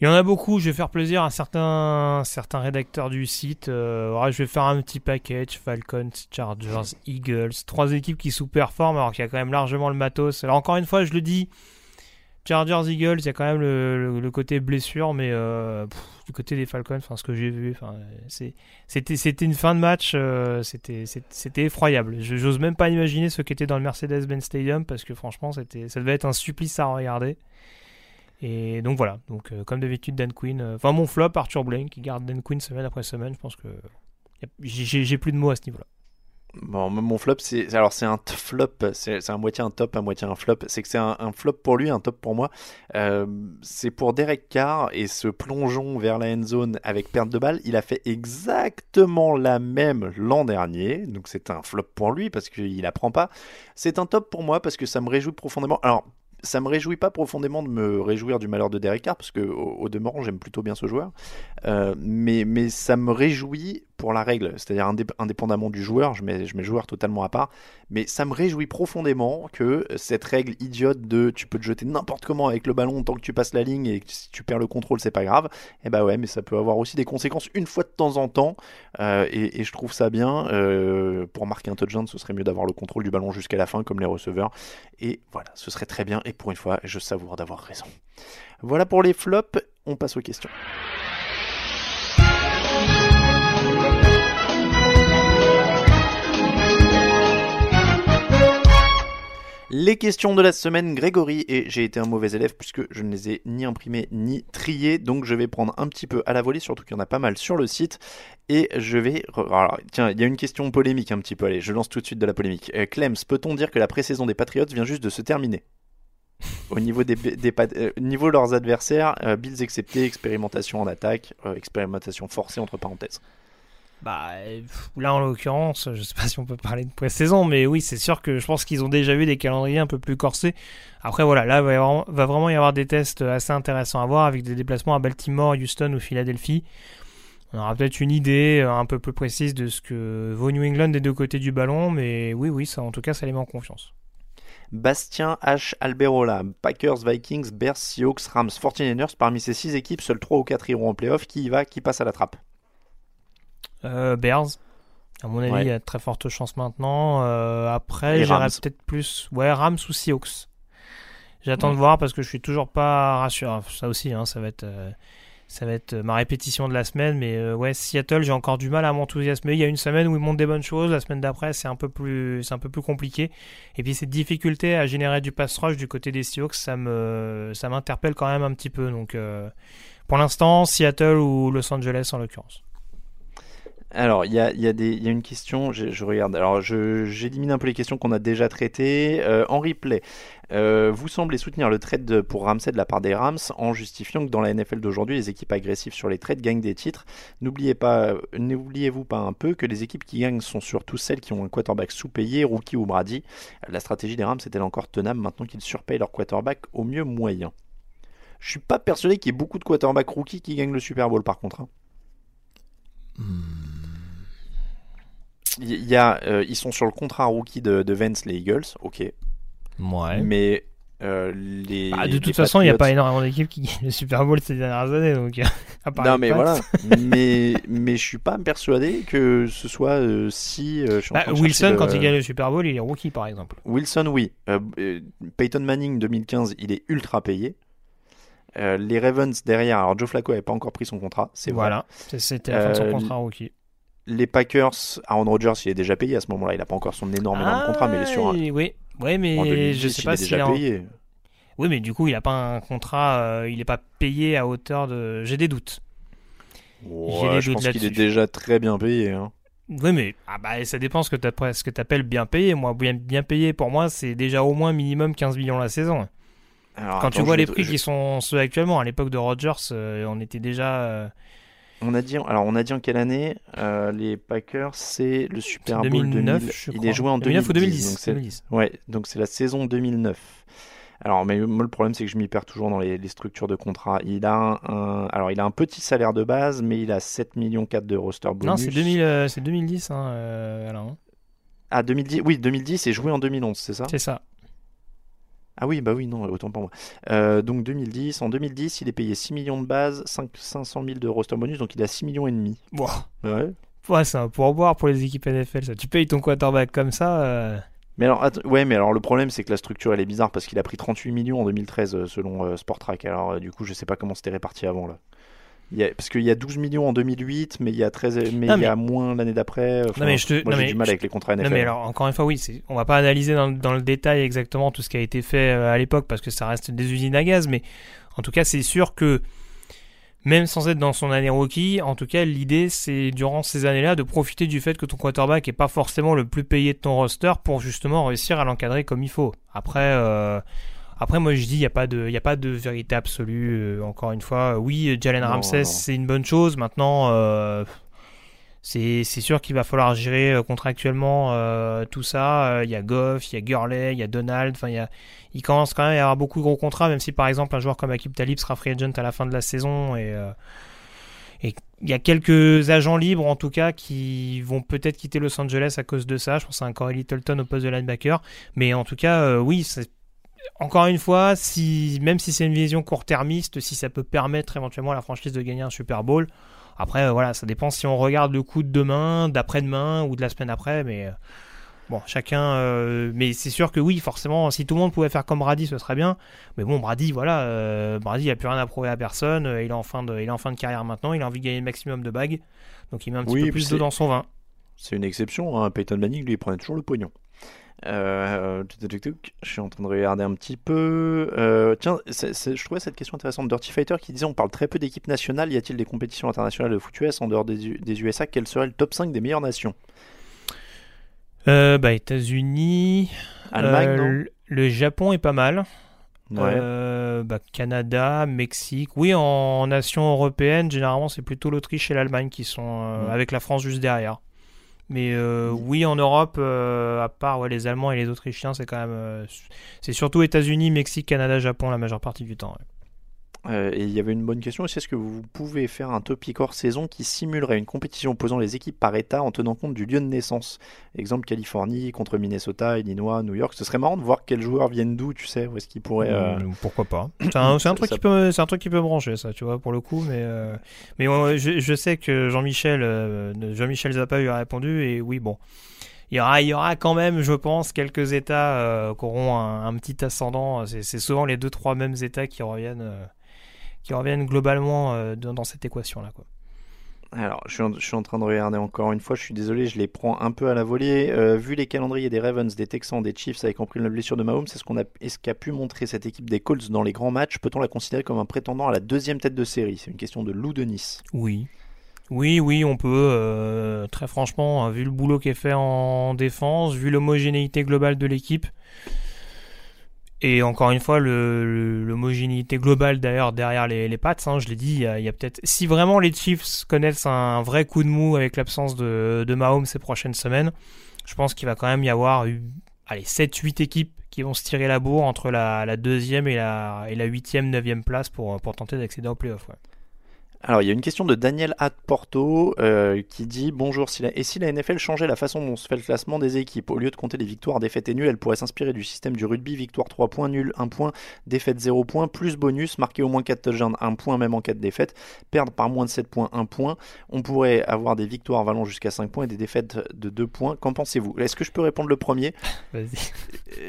Il y en a beaucoup. Je vais faire plaisir à certains, certains rédacteurs du site. Euh, je vais faire un petit package Falcons, Chargers, Eagles. Trois équipes qui sous-performent alors qu'il y a quand même largement le matos. Alors, encore une fois, je le dis. Chargers, Eagles, il y a quand même le, côté blessure, mais du côté des Falcons, enfin ce que j'ai vu, c'était c'était une fin de match, c'était c'était effroyable. J'ose même pas imaginer ce qu'était dans le Mercedes-Benz Stadium parce que franchement, c'était ça devait être un supplice à regarder. Et donc voilà, donc comme d'habitude Dan Quinn, enfin mon flop Arthur Blank qui garde Dan Quinn semaine après semaine, je pense que j'ai plus de mots à ce niveau-là. Bon, mon flop, c'est alors c'est un flop, c'est à moitié un top, à moitié un flop. C'est que c'est un, flop pour lui, un top pour moi. Euh, c'est pour Derek Carr et ce plongeon vers la end zone avec perte de balle. Il a fait exactement la même l'an dernier, donc c'est un flop pour lui parce qu'il apprend pas. C'est un top pour moi parce que ça me réjouit profondément. Alors ça me réjouit pas profondément de me réjouir du malheur de Derek Carr, parce que au, demeurant, j'aime plutôt bien ce joueur. Euh, mais, mais ça me réjouit pour la règle, c'est-à-dire indépendamment du joueur, je mets, je joueur totalement à part, mais ça me réjouit profondément que cette règle idiote de tu peux te jeter n'importe comment avec le ballon tant que tu passes la ligne et si tu perds le contrôle, c'est pas grave. Et eh bah ouais, mais ça peut avoir aussi des conséquences une fois de temps en temps, euh, et, je trouve ça bien. Euh, pour marquer un touchdown, ce serait mieux d'avoir le contrôle du ballon jusqu'à la fin, comme les receveurs. Et voilà, ce serait très bien, et pour une fois, je savoure d'avoir raison. Voilà pour les flops, on passe aux questions. Les questions de la semaine, Grégory, et j'ai été un mauvais élève puisque je ne les ai ni imprimées ni triées, donc je vais prendre un petit peu à la volée, surtout qu'il y en a pas mal sur le site, et je vais... Alors, tiens, il y a une question polémique un petit peu, allez, je lance tout de suite de la polémique. Euh, Clems, peut-on dire que la pré-saison des Patriots vient juste de se terminer? Au niveau, des, euh, niveau de leurs adversaires, euh, Bills excepté, expérimentation en attaque, expérimentation forcée entre parenthèses. Bah, là en l'occurrence, je sais pas si on peut parler de pré-saison, mais oui, c'est sûr que je pense qu'ils ont déjà eu des calendriers un peu plus corsés. Après, voilà, là, va, vraiment y avoir des tests assez intéressants à voir avec des déplacements à Baltimore, Houston ou Philadelphie. On aura peut-être une idée euh, un peu plus précise de ce que vaut New England des deux côtés du ballon, mais oui, oui, ça, en tout cas, ça les met en confiance. Bastien H. Alberola, Packers, Vikings, Bears, Seahawks, Rams, 49ers. Parmi ces six équipes, seuls 3 ou 4 iront en playoff. Qui y va? Qui passe à la trappe? Euh, Bears. À mon avis, Ouais. il y a de très fortes chances maintenant. Euh, après, Rams. peut-être plus. Ouais, Rams ou Seahawks. J'attends Ouais. de voir parce que je suis toujours pas rassuré. Enfin, Ça aussi, hein, ça va être. euh, Ça va être ma répétition de la semaine, mais euh, ouais, Seattle, j'ai encore du mal à m'enthousiasmer. Il y a une semaine où ils montent des bonnes choses, la semaine d'après, c'est un peu plus, c'est un peu plus compliqué. Et puis cette difficulté à générer du pass rush du côté des Seahawks, ça me, ça m'interpelle quand même un petit peu. Donc, euh, pour l'instant, Seattle ou Los Angeles en l'occurrence. Alors, il y a, une question, je, regarde. Alors, j'élimine un peu les questions qu'on a déjà traitées. Euh, en replay, euh, vous semblez soutenir le trade de- pour Ramsey de la part des Rams en justifiant que dans la NFL d'aujourd'hui, les équipes agressives sur les trades gagnent des titres. Pas, n'oubliez-vous pas un peu que les équipes qui gagnent sont surtout celles qui ont un quarterback sous-payé, rookie ou Brady. La stratégie des Rams est-elle encore tenable maintenant qu'ils surpayent leur quarterback au mieux moyen? Je suis pas persuadé qu'il y ait beaucoup de quarterbacks rookies qui gagnent le Super Bowl par contre. hein. Il y a, euh, ils sont sur le contrat rookie de, de Vance, les Eagles, ok. Ouais. Mais euh, les. Bah, de toute façon, il n'y a pas énormément d'équipes qui gagnent le Super Bowl ces dernières années. Donc, [LAUGHS] à part Non, mais Pats. voilà. [LAUGHS] mais, mais je suis pas persuadé que ce soit euh, si. euh, je suis en Bah, train de Wilson, quand il gagne le Super Bowl, il est rookie par exemple. Wilson, oui. Euh, euh, Peyton Manning 2015, il est ultra payé. Euh, les Ravens derrière, alors Joe Flacco n'avait pas encore pris son contrat, c'est vrai. Voilà, c'était la fin de son Euh, contrat rookie. Les Packers, Aaron Rodgers, il est déjà payé à ce moment-là. Il n'a pas encore son énorme, énorme contrat, mais il est sur un. Ah, Oui, mais en 2010, je sais il pas est déjà est en- payé. Oui, mais du coup, il n'a pas un contrat, euh, il n'est pas payé à hauteur de. J'ai des doutes. Ouais, des je doutes pense qu'il est déjà très bien payé. hein. Oui, mais ah bah, ça dépend ce que tu appelles bien payé. Moi, bien, bien payé pour moi, c'est déjà au moins minimum 15 millions la saison. Alors, Quand attends, tu vois les prix qui sont ceux actuellement, à l'époque de Rodgers, euh, on était déjà. euh, On a dit, alors on a dit en quelle année euh, Les Packers, c'est le Super Bowl 2009, 2000. je Il crois. est joué en 2009 ou 2010, donc c'est- 2010. Ouais, donc c'est la saison 2009. Alors, mais moi, le problème, c'est que je m'y perds toujours dans les, les structures de contrat. Il a un, un- alors, il a un petit salaire de base, mais il a 7 millions 4 de roster bonus. Non, c'est 2000, euh, c'est 2010, hein, euh, Alain, hein. Ah, 2010, oui, 2010 et joué en 2011, c'est ça C'est ça. Ah oui, bah oui, non, autant pour moi. Euh, donc 2010, en 2010, il est payé 6 millions de base, 5, 500 000 de roster bonus, donc il a 6 millions et demi. Bon. Ouais. Ouais, c'est un pourboire pour les équipes NFL, ça. Tu payes ton quarterback comme ça. euh, Mais alors, ouais, mais alors le problème, c'est que la structure, elle est bizarre parce qu'il a pris 38 millions en 2013 euh, selon euh, Sportrack. Alors, du coup, je sais pas comment c'était réparti avant là. Il y a- parce qu'il y a 12 millions en 2008, mais il y a 13, mais Non, il y a moins l'année d'après. Enfin, Non mais je te, moi, j'ai du mal je- avec les contrats NFL. Non mais alors encore une fois oui, c'est, on va pas analyser dans, dans le détail exactement tout ce qui a été fait euh, à l'époque parce que ça reste des usines à gaz, mais en tout cas c'est sûr que même sans être dans son année rookie, en tout cas l'idée c'est durant ces années-là de profiter du fait que ton quarterback est pas forcément le plus payé de ton roster pour justement réussir à l'encadrer comme il faut. Après. euh, après, moi, je dis, il n'y a, pas de- y a pas de vérité absolue. euh, encore une fois, oui, Jalen Ramsey, non. c'est une bonne chose. Maintenant, euh, c'est sûr qu'il va falloir gérer euh, contractuellement euh, tout ça. Il y a Goff, il y a Gurley, il y a Donald. Enfin, il commence quand même à y avoir beaucoup de gros contrats, même si par exemple un joueur comme Akib Talib sera free agent à la fin de la saison et euh, et il y a quelques agents libres en tout cas qui vont peut-être quitter Los Angeles à cause de ça. Je pense à un Corey Littleton au poste de linebacker. Mais en tout cas, euh, oui, c'est encore une fois, si, même si c'est une vision court-termiste, si ça peut permettre éventuellement à la franchise de gagner un Super Bowl, après, euh, voilà, ça dépend si on regarde le coup de demain, d'après-demain ou de la semaine après, mais euh, bon, chacun. euh, mais c'est sûr que oui, forcément, si tout le monde pouvait faire comme Brady, ce serait bien. Mais bon, Brady, voilà, euh, Brady, il a plus rien à prouver à personne. il est en fin de, il est en fin de carrière maintenant. Il a envie de gagner le maximum de bagues, donc il met un petit Oui, peu plus d'eau dans son vin. C'est une exception. Hein. Peyton Manning, lui, il prenait toujours le pognon. Euh, je suis en train de regarder un petit peu. Euh, tiens, je trouvais cette question intéressante. Dirty Fighter qui disait on parle très peu d'équipes nationales. Y a-t-il des compétitions internationales de foot US en dehors des, des USA Quel serait le top 5 des meilleures nations? Euh, bah, États-Unis. Allemagne, le- Japon est pas mal. Ouais. Bah, Canada, Mexique. Oui, en nation européenne, généralement, c'est plutôt l'Autriche et l'Allemagne qui sont avec la France juste derrière. Mais euh, oui, en Europe, euh, à part ouais, les Allemands et les Autrichiens, c'est quand même. euh, c'est surtout États-Unis, Mexique, Canada, Japon la majeure partie du temps. ouais. Euh, et il y avait une bonne question aussi, est-ce que vous pouvez faire un topic hors saison qui simulerait une compétition opposant les équipes par État en tenant compte du lieu de naissance? Exemple Californie contre Minnesota, Illinois, New York. Ce serait marrant de voir quels joueurs viennent d'où, tu sais, où est-ce qu'ils pourraient... euh, Pourquoi pas C'est un, un truc ça- qui peut, un truc qui peut brancher, ça, tu vois, pour le coup. Mais, euh, mais je, je sais que Jean-Michel, euh, Jean-Michel Zappa lui a répondu et oui, bon. Il y aura, il y aura quand même, je pense, quelques États euh, qui auront un, un petit ascendant. C'est c'est souvent les deux, trois mêmes États qui reviennent, euh, qui reviennent globalement euh, dans, cette équation-là. Quoi. Alors, je suis, en, je suis en train de regarder encore une fois, je suis désolé, je les prends un peu à la volée. Euh, vu les calendriers des Ravens, des Texans, des Chiefs, avec compris la blessure de Mahomes, c'est ce qu'on a, est-ce qu'a pu montrer cette équipe des Colts dans les grands matchs? Peut-on la considérer comme un prétendant à la deuxième tête de série? C'est une question de Lou de Nice. Oui. Oui, oui, on peut. euh, très franchement, hein, vu le boulot qui est fait en défense, vu l'homogénéité globale de l'équipe, et encore une fois, l'homogénéité globale d'ailleurs derrière les, les Pats, hein, je l'ai dit, il y a, a peut-être. Si vraiment les Chiefs connaissent un vrai coup de mou avec l'absence de, de Mahomes ces prochaines semaines, je pense qu'il va quand même y avoir allez, 7-8 équipes qui vont se tirer la bourre entre la, la deuxième et la, et la huitième, neuvième place pour, pour tenter d'accéder au playoff. Ouais. Alors, il y a une question de Daniel At Porto euh, qui dit Bonjour, si la... et si la NFL changeait la façon dont se fait le classement des équipes Au lieu de compter les victoires, défaites et nuls, elle pourrait s'inspirer du système du rugby victoire 3 points, nul 1 point, défaite 0 points, plus bonus, marquer au moins 4 touchdowns 1 point, même en cas de défaite, perdre par moins de 7 points 1 point. On pourrait avoir des victoires valant jusqu'à 5 points et des défaites de 2 points. Qu'en pensez-vous? Est-ce que je peux répondre le premier? [LAUGHS] Vas-y.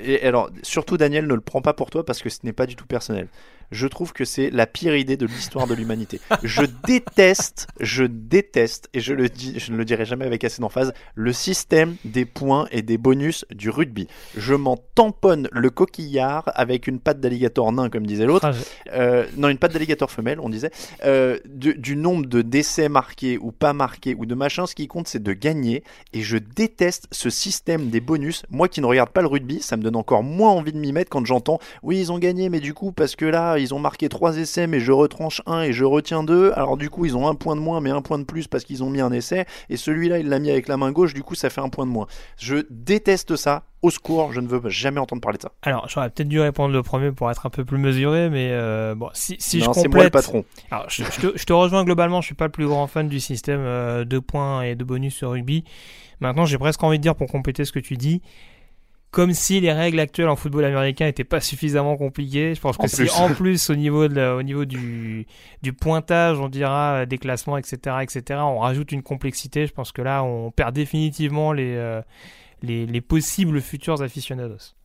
Et alors, surtout Daniel, ne le prends pas pour toi parce que ce n'est pas du tout personnel. Je trouve que c'est la pire idée de l'histoire de l'humanité. Je [LAUGHS] déteste, je déteste, et je le dis, je ne le dirai jamais avec assez d'emphase, le système des points et des bonus du rugby. Je m'en tamponne le coquillard avec une patte d'alligator nain, comme disait l'autre. Euh, non, une patte d'alligator femelle, on disait. Euh, du, du nombre de décès marqués ou pas marqués ou de machin, ce qui compte, c'est de gagner. Et je déteste ce système des bonus. Moi qui ne regarde pas le rugby, ça me donne encore moins envie de m'y mettre quand j'entends oui, ils ont gagné, mais du coup, parce que là, ils ont marqué trois essais, mais je retranche un et je retiens deux. Alors du coup, ils ont un point de moins, mais un point de plus parce qu'ils ont mis un essai. Et celui-là, il l'a mis avec la main gauche, du coup, ça fait un point de moins. Je déteste ça. Au secours, je ne veux jamais entendre parler de ça. Alors, j'aurais peut-être dû répondre le premier pour être un peu plus mesuré, mais euh, bon, si, si Non, je c'est complète... moi le patron. Alors, je, je te, je te rejoins globalement, je suis pas le plus grand fan du système euh, de points et de bonus sur rugby. Maintenant, j'ai presque envie de dire, pour compléter ce que tu dis, comme si les règles actuelles en football américain n'étaient pas suffisamment compliquées. Je pense que plus. en plus au niveau, de la- au niveau du, du pointage, on dira euh, des classements, etc., etc., on rajoute une complexité, je pense que là, on perd définitivement les, euh, les, les possibles futurs aficionados.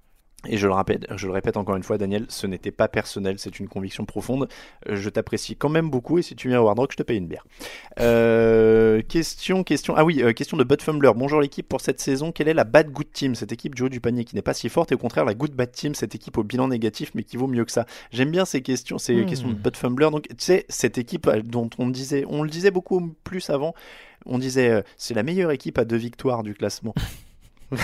Et je le répète, je le répète encore une fois, Daniel, ce n'était pas personnel, c'est une conviction profonde. Euh, Je t'apprécie quand même beaucoup et si tu viens au Hard Rock, je te paye une bière. Euh, question, question. Ah oui, euh, question de Bud Fumbler. Bonjour l'équipe pour cette saison. Quelle est la bad good team? Cette équipe du haut du panier qui n'est pas si forte et au contraire la good bad team, cette équipe au bilan négatif mais qui vaut mieux que ça. J'aime bien ces questions, ces Hmm. questions de Bud Fumbler. Donc tu sais, cette équipe dont on disait, on le disait beaucoup plus avant. On disait, euh, c'est la meilleure équipe à deux victoires du classement. [LAUGHS]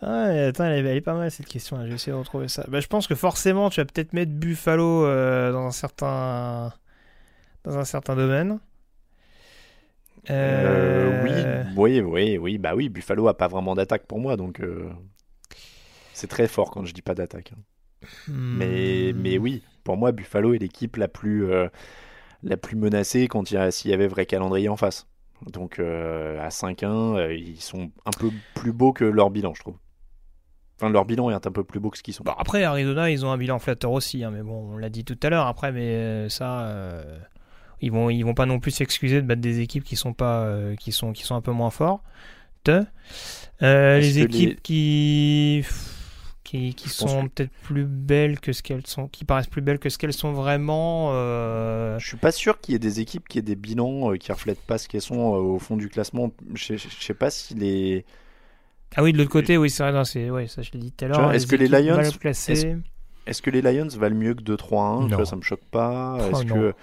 Ah, attends, elle est, elle est pas mal cette question. là. Je vais essayer de retrouver ça. Bah, je pense que forcément, tu vas peut-être mettre Buffalo euh, dans un certain dans un certain domaine. Euh, Euh, oui, oui, oui, oui, bah oui, Buffalo a pas vraiment d'attaque pour moi, donc c'est très fort quand je dis pas d'attaque. hein. Mais, hmm. mais oui, pour moi, Buffalo est l'équipe la plus la plus menacée quand il s'il y avait vrai calendrier en face. Donc euh, à 5-1, euh, ils sont un peu plus beaux que leur bilan, je trouve. Enfin, leur bilan est un peu plus beau que ce qu'ils sont. Bon, après, Arizona, ils ont un bilan flatteur aussi, hein, mais bon, on l'a dit tout à l'heure. Après, mais euh, ça, euh, ils vont, ils vont pas non plus s'excuser de battre des équipes qui sont pas, euh, qui sont, qui sont un peu moins fortes. Euh, les équipes les- qui, qui, qui sont que- peut-être plus belles que ce qu'elles sont, qui paraissent plus belles que ce qu'elles sont vraiment. euh, Je suis pas sûr qu'il y ait des équipes qui aient des bilans qui reflètent pas ce qu'elles sont au fond du classement. Je je- je sais pas si les Ah oui, de l'autre côté, oui, c'est vrai, non, c'est, ouais, ça je l'ai dit tout à l'heure. vois, est-ce que les Lions, est-ce, que les Lions valent mieux que 2-3-1 Tu Non. vois, ça me choque pas. Oh, Est-ce non. que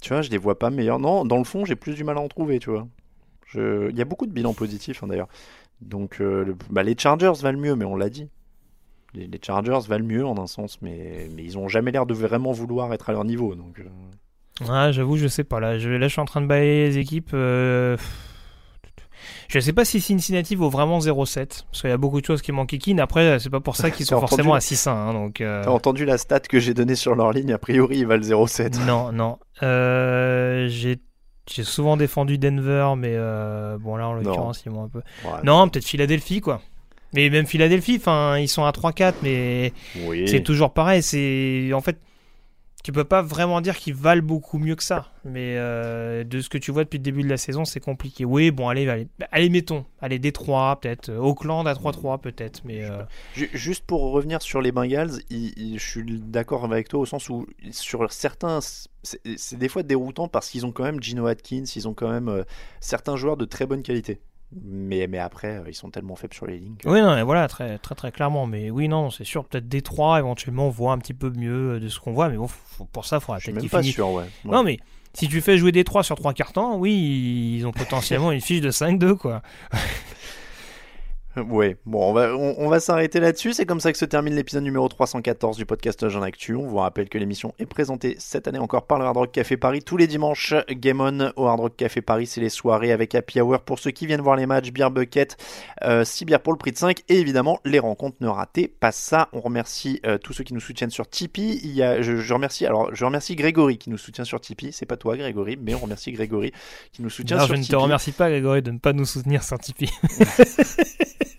tu vois, je les vois pas meilleurs? Non, dans le fond, j'ai plus du mal à en trouver, tu vois. Je... Il y a beaucoup de bilans positifs hein, d'ailleurs. Donc euh, le- bah, les Chargers valent mieux, mais on l'a dit. Les, les Chargers valent mieux en un sens, mais, mais ils ont jamais l'air de vraiment vouloir être à leur niveau. Donc euh, Ah, j'avoue, je sais pas. Là je, là, je suis en train de balayer les équipes. euh, Je sais pas si Cincinnati vaut vraiment 0,7 parce qu'il y a beaucoup de choses qui m'enquiquinent. Après, c'est pas pour ça qu'ils [LAUGHS] sont forcément à 6-1. hein, donc, euh, T'as entendu la stat que j'ai donnée sur leur ligne A priori, ils valent 0,7. [LAUGHS] Non, non. Euh, j'ai j'ai souvent défendu Denver, mais euh, bon là en l'occurrence ils m'ont un peu. Ouais. Non, peut-être Philadelphie quoi. Mais même Philadelphie, enfin ils sont à 3-4, mais Oui. c'est toujours pareil. C'est en fait tu peux pas vraiment dire qu'ils valent beaucoup mieux que ça. Mais euh, de ce que tu vois depuis le début de la saison, c'est compliqué. Oui, bon allez, allez, allez mettons, allez Détroit peut-être, Euh, Auckland à 3-3 peut-être, mais euh, Ju- Juste pour revenir sur les Bengals, il- il- je suis d'accord avec toi au sens où sur certains, c'est c'est des fois déroutant parce qu'ils ont quand même Gino Atkins, ils ont quand même euh, certains joueurs de très bonne qualité. Mais, mais après, euh, ils sont tellement faibles sur les lignes. que- Oui, non, mais voilà, très, très, très clairement. Mais oui, non, c'est sûr, peut-être Détroit, éventuellement, on voit un petit peu mieux euh, de ce qu'on voit. Mais bon, faut- pour ça, il faudra peut-être qu'ils finissent. sûr, ouais. Ouais. Non, mais si tu fais jouer Détroit sur trois cartons, oui, ils ont potentiellement [LAUGHS] une fiche de 5-2, quoi. [LAUGHS] Ouais, bon, on va, on, on va s'arrêter là-dessus. C'est comme ça que se termine l'épisode numéro 314 du podcast Jean Actu. On vous rappelle que l'émission est présentée cette année encore par le Hard Rock Café Paris tous les dimanches. Game On au Hard Rock Café Paris, c'est les soirées avec Happy Hour pour ceux qui viennent voir les matchs, Beer Bucket, 6 bières pour le prix de 5 et évidemment les rencontres. Ne ratez pas ça. On remercie euh, tous ceux qui nous soutiennent sur Tipeee. Il y a, je, je remercie, alors je remercie Grégory qui nous soutient sur Tipeee. C'est pas toi, Grégory, mais on remercie Grégory qui nous soutient Non, sur je ne te Tipeee. remercie pas, Grégory, de ne pas nous soutenir sur Tipeee. [LAUGHS] [LAUGHS]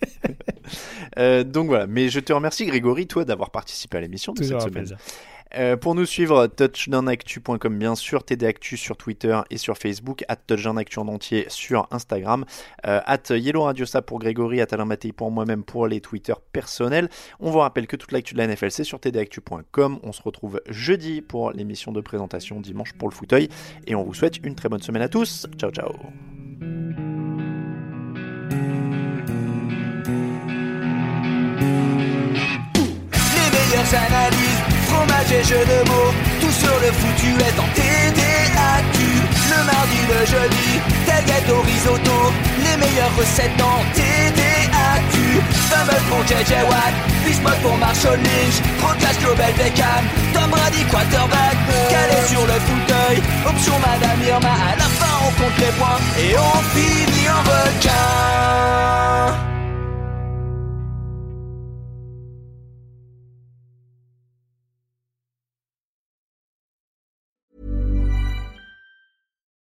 Euh, donc voilà, mais je te remercie Grégory, toi, d'avoir participé à l'émission de Toujours cette semaine. plaisir. Euh, pour nous suivre, touchdownactu.com bien sûr, TDActu sur Twitter et sur Facebook, at touchdownactu en entier sur Instagram, euh, at Yellow Radiosa pour Grégory, at Alain Mattei pour moi-même pour les Twitter personnels. On vous rappelle que toute l'actu de la NFL c'est sur tdactu.com. On se retrouve jeudi pour l'émission de présentation, dimanche pour le fauteuil et on vous souhaite une très bonne semaine à tous. Ciao ciao. Meilleures analyses, fromage et jeux de mots, tout sur le foutu est en TDAQ. Le mardi, le jeudi, tailgate au risotto, les meilleures recettes en TDAQ. Fumble pour JJ Watt, Bismuth pour Marshall Lynch, Procast Global Beckham, Tom Brady quarterback, calé sur le fauteuil, option Madame Irma, à la fin on compte les points. Et on finit en requin.